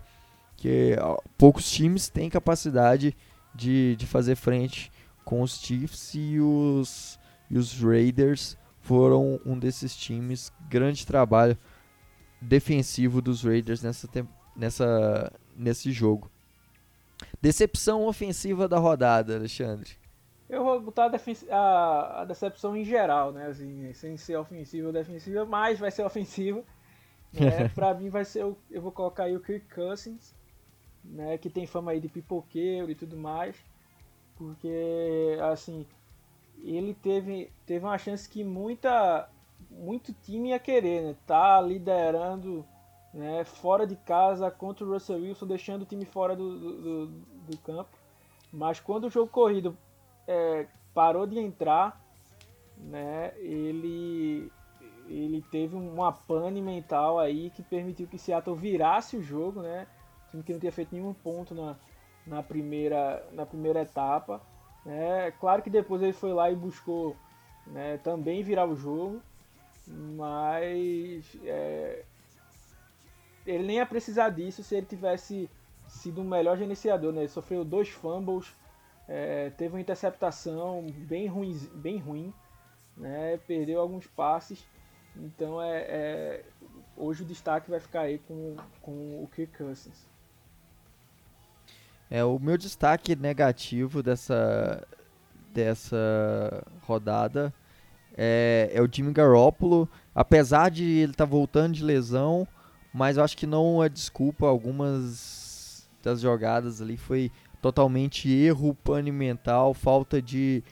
S1: que poucos times têm capacidade de, de fazer frente com os Chiefs e os, e os Raiders foram um desses times. Grande trabalho defensivo dos Raiders nessa, nessa, nesse jogo. Decepção ofensiva da rodada, Alexandre.
S2: Eu vou botar a, a, a, decepção em geral, né? Assim, sem ser ofensiva ou defensiva, mas vai ser ofensiva. Né? pra mim vai ser, o, eu vou colocar aí o Kirk Cousins, né? Que tem fama aí de pipoqueiro e tudo mais. Porque, assim, ele teve, teve uma chance que muita, muito time ia querer, né? Tá liderando né, fora de casa contra o Russell Wilson, deixando o time fora do, do, do, do campo. Mas quando o jogo corrido é, parou de entrar, né, ele, ele teve uma pane mental aí que permitiu que Seattle virasse o jogo, né? O time que não tinha feito nenhum ponto na, na, primeira, na primeira etapa. Né? Claro que depois ele foi lá e buscou né, também virar o jogo, mas é, ele nem ia precisar disso se ele tivesse sido um melhor gerenciador. Né? Ele sofreu dois fumbles é, teve uma interceptação bem ruim, bem ruim né? perdeu alguns passes. Então é, é, hoje o destaque vai ficar aí com, com o Kirk Cousins.
S1: É, o meu destaque negativo dessa, dessa rodada é, é o Jimmy Garoppolo. Apesar de ele estar tá voltando de lesão, mas eu acho que não é desculpa. Algumas das jogadas ali foi totalmente erro pane mental, falta de,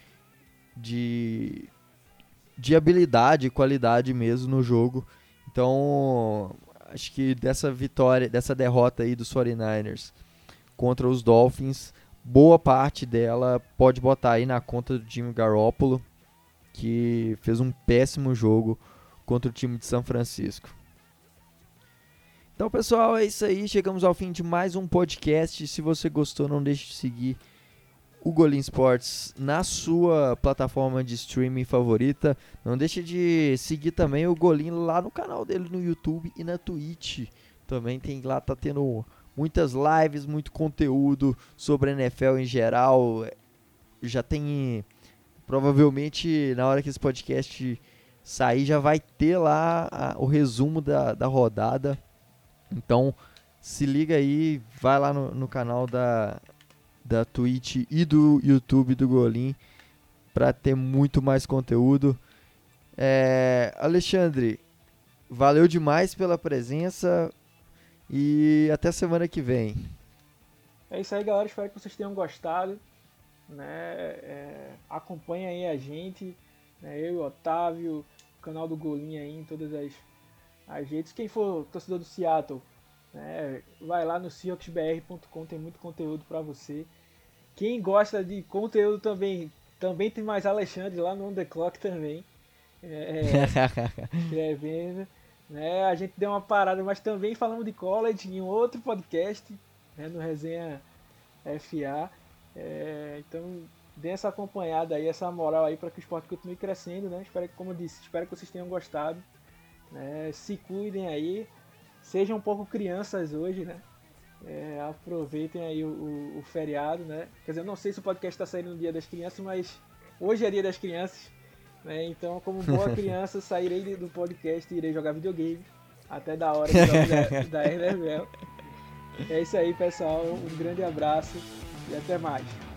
S1: de, de habilidade qualidade mesmo no jogo. Então, acho que dessa vitória, dessa derrota aí dos 49ers contra os Dolphins, boa parte dela pode botar aí na conta do Jimmy Garoppolo, que fez um péssimo jogo contra o time de São Francisco. Então, pessoal, é isso aí. Chegamos ao fim de mais um podcast. Se você gostou, não deixe de seguir o Golim Sports na sua plataforma de streaming favorita. Não deixe de seguir também o Golim lá no canal dele no YouTube e na Twitch. Também tem lá, tá tendo muitas lives, muito conteúdo sobre a NFL em geral. Já tem provavelmente na hora que esse podcast sair já vai ter lá a, o resumo da, da rodada. Então, se liga aí, vai lá no, no canal da, da Twitch e do YouTube do Golim para ter muito mais conteúdo. É, Alexandre, valeu demais pela presença e até semana que vem.
S2: É isso aí, galera. Espero que vocês tenham gostado. Né? É, acompanha aí a gente, né? eu Otávio, o canal do Golim aí em todas as ajeitos. Quem for torcedor do Seattle, né, vai lá no seahawksbr.com, tem muito conteúdo para você. Quem gosta de conteúdo também, também tem mais Alexandre lá no On The Clock também. É, escrevendo. Né, a gente deu uma parada, mas também falamos de college em outro podcast, né, no Resenha FA. É, então, dê essa acompanhada aí, essa moral aí para que o esporte continue crescendo, né? Espero que, como eu disse, espero que vocês tenham gostado. Né? Se cuidem aí, sejam um pouco crianças hoje, né? É, aproveitem aí o, o, o, feriado, né? Quer dizer, eu não sei se o podcast está saindo no Dia das Crianças, mas hoje é Dia das Crianças. Né? Então, como boa criança, sairei do podcast e irei jogar videogame até da hora da, da. É isso aí, pessoal. Um grande abraço e até mais.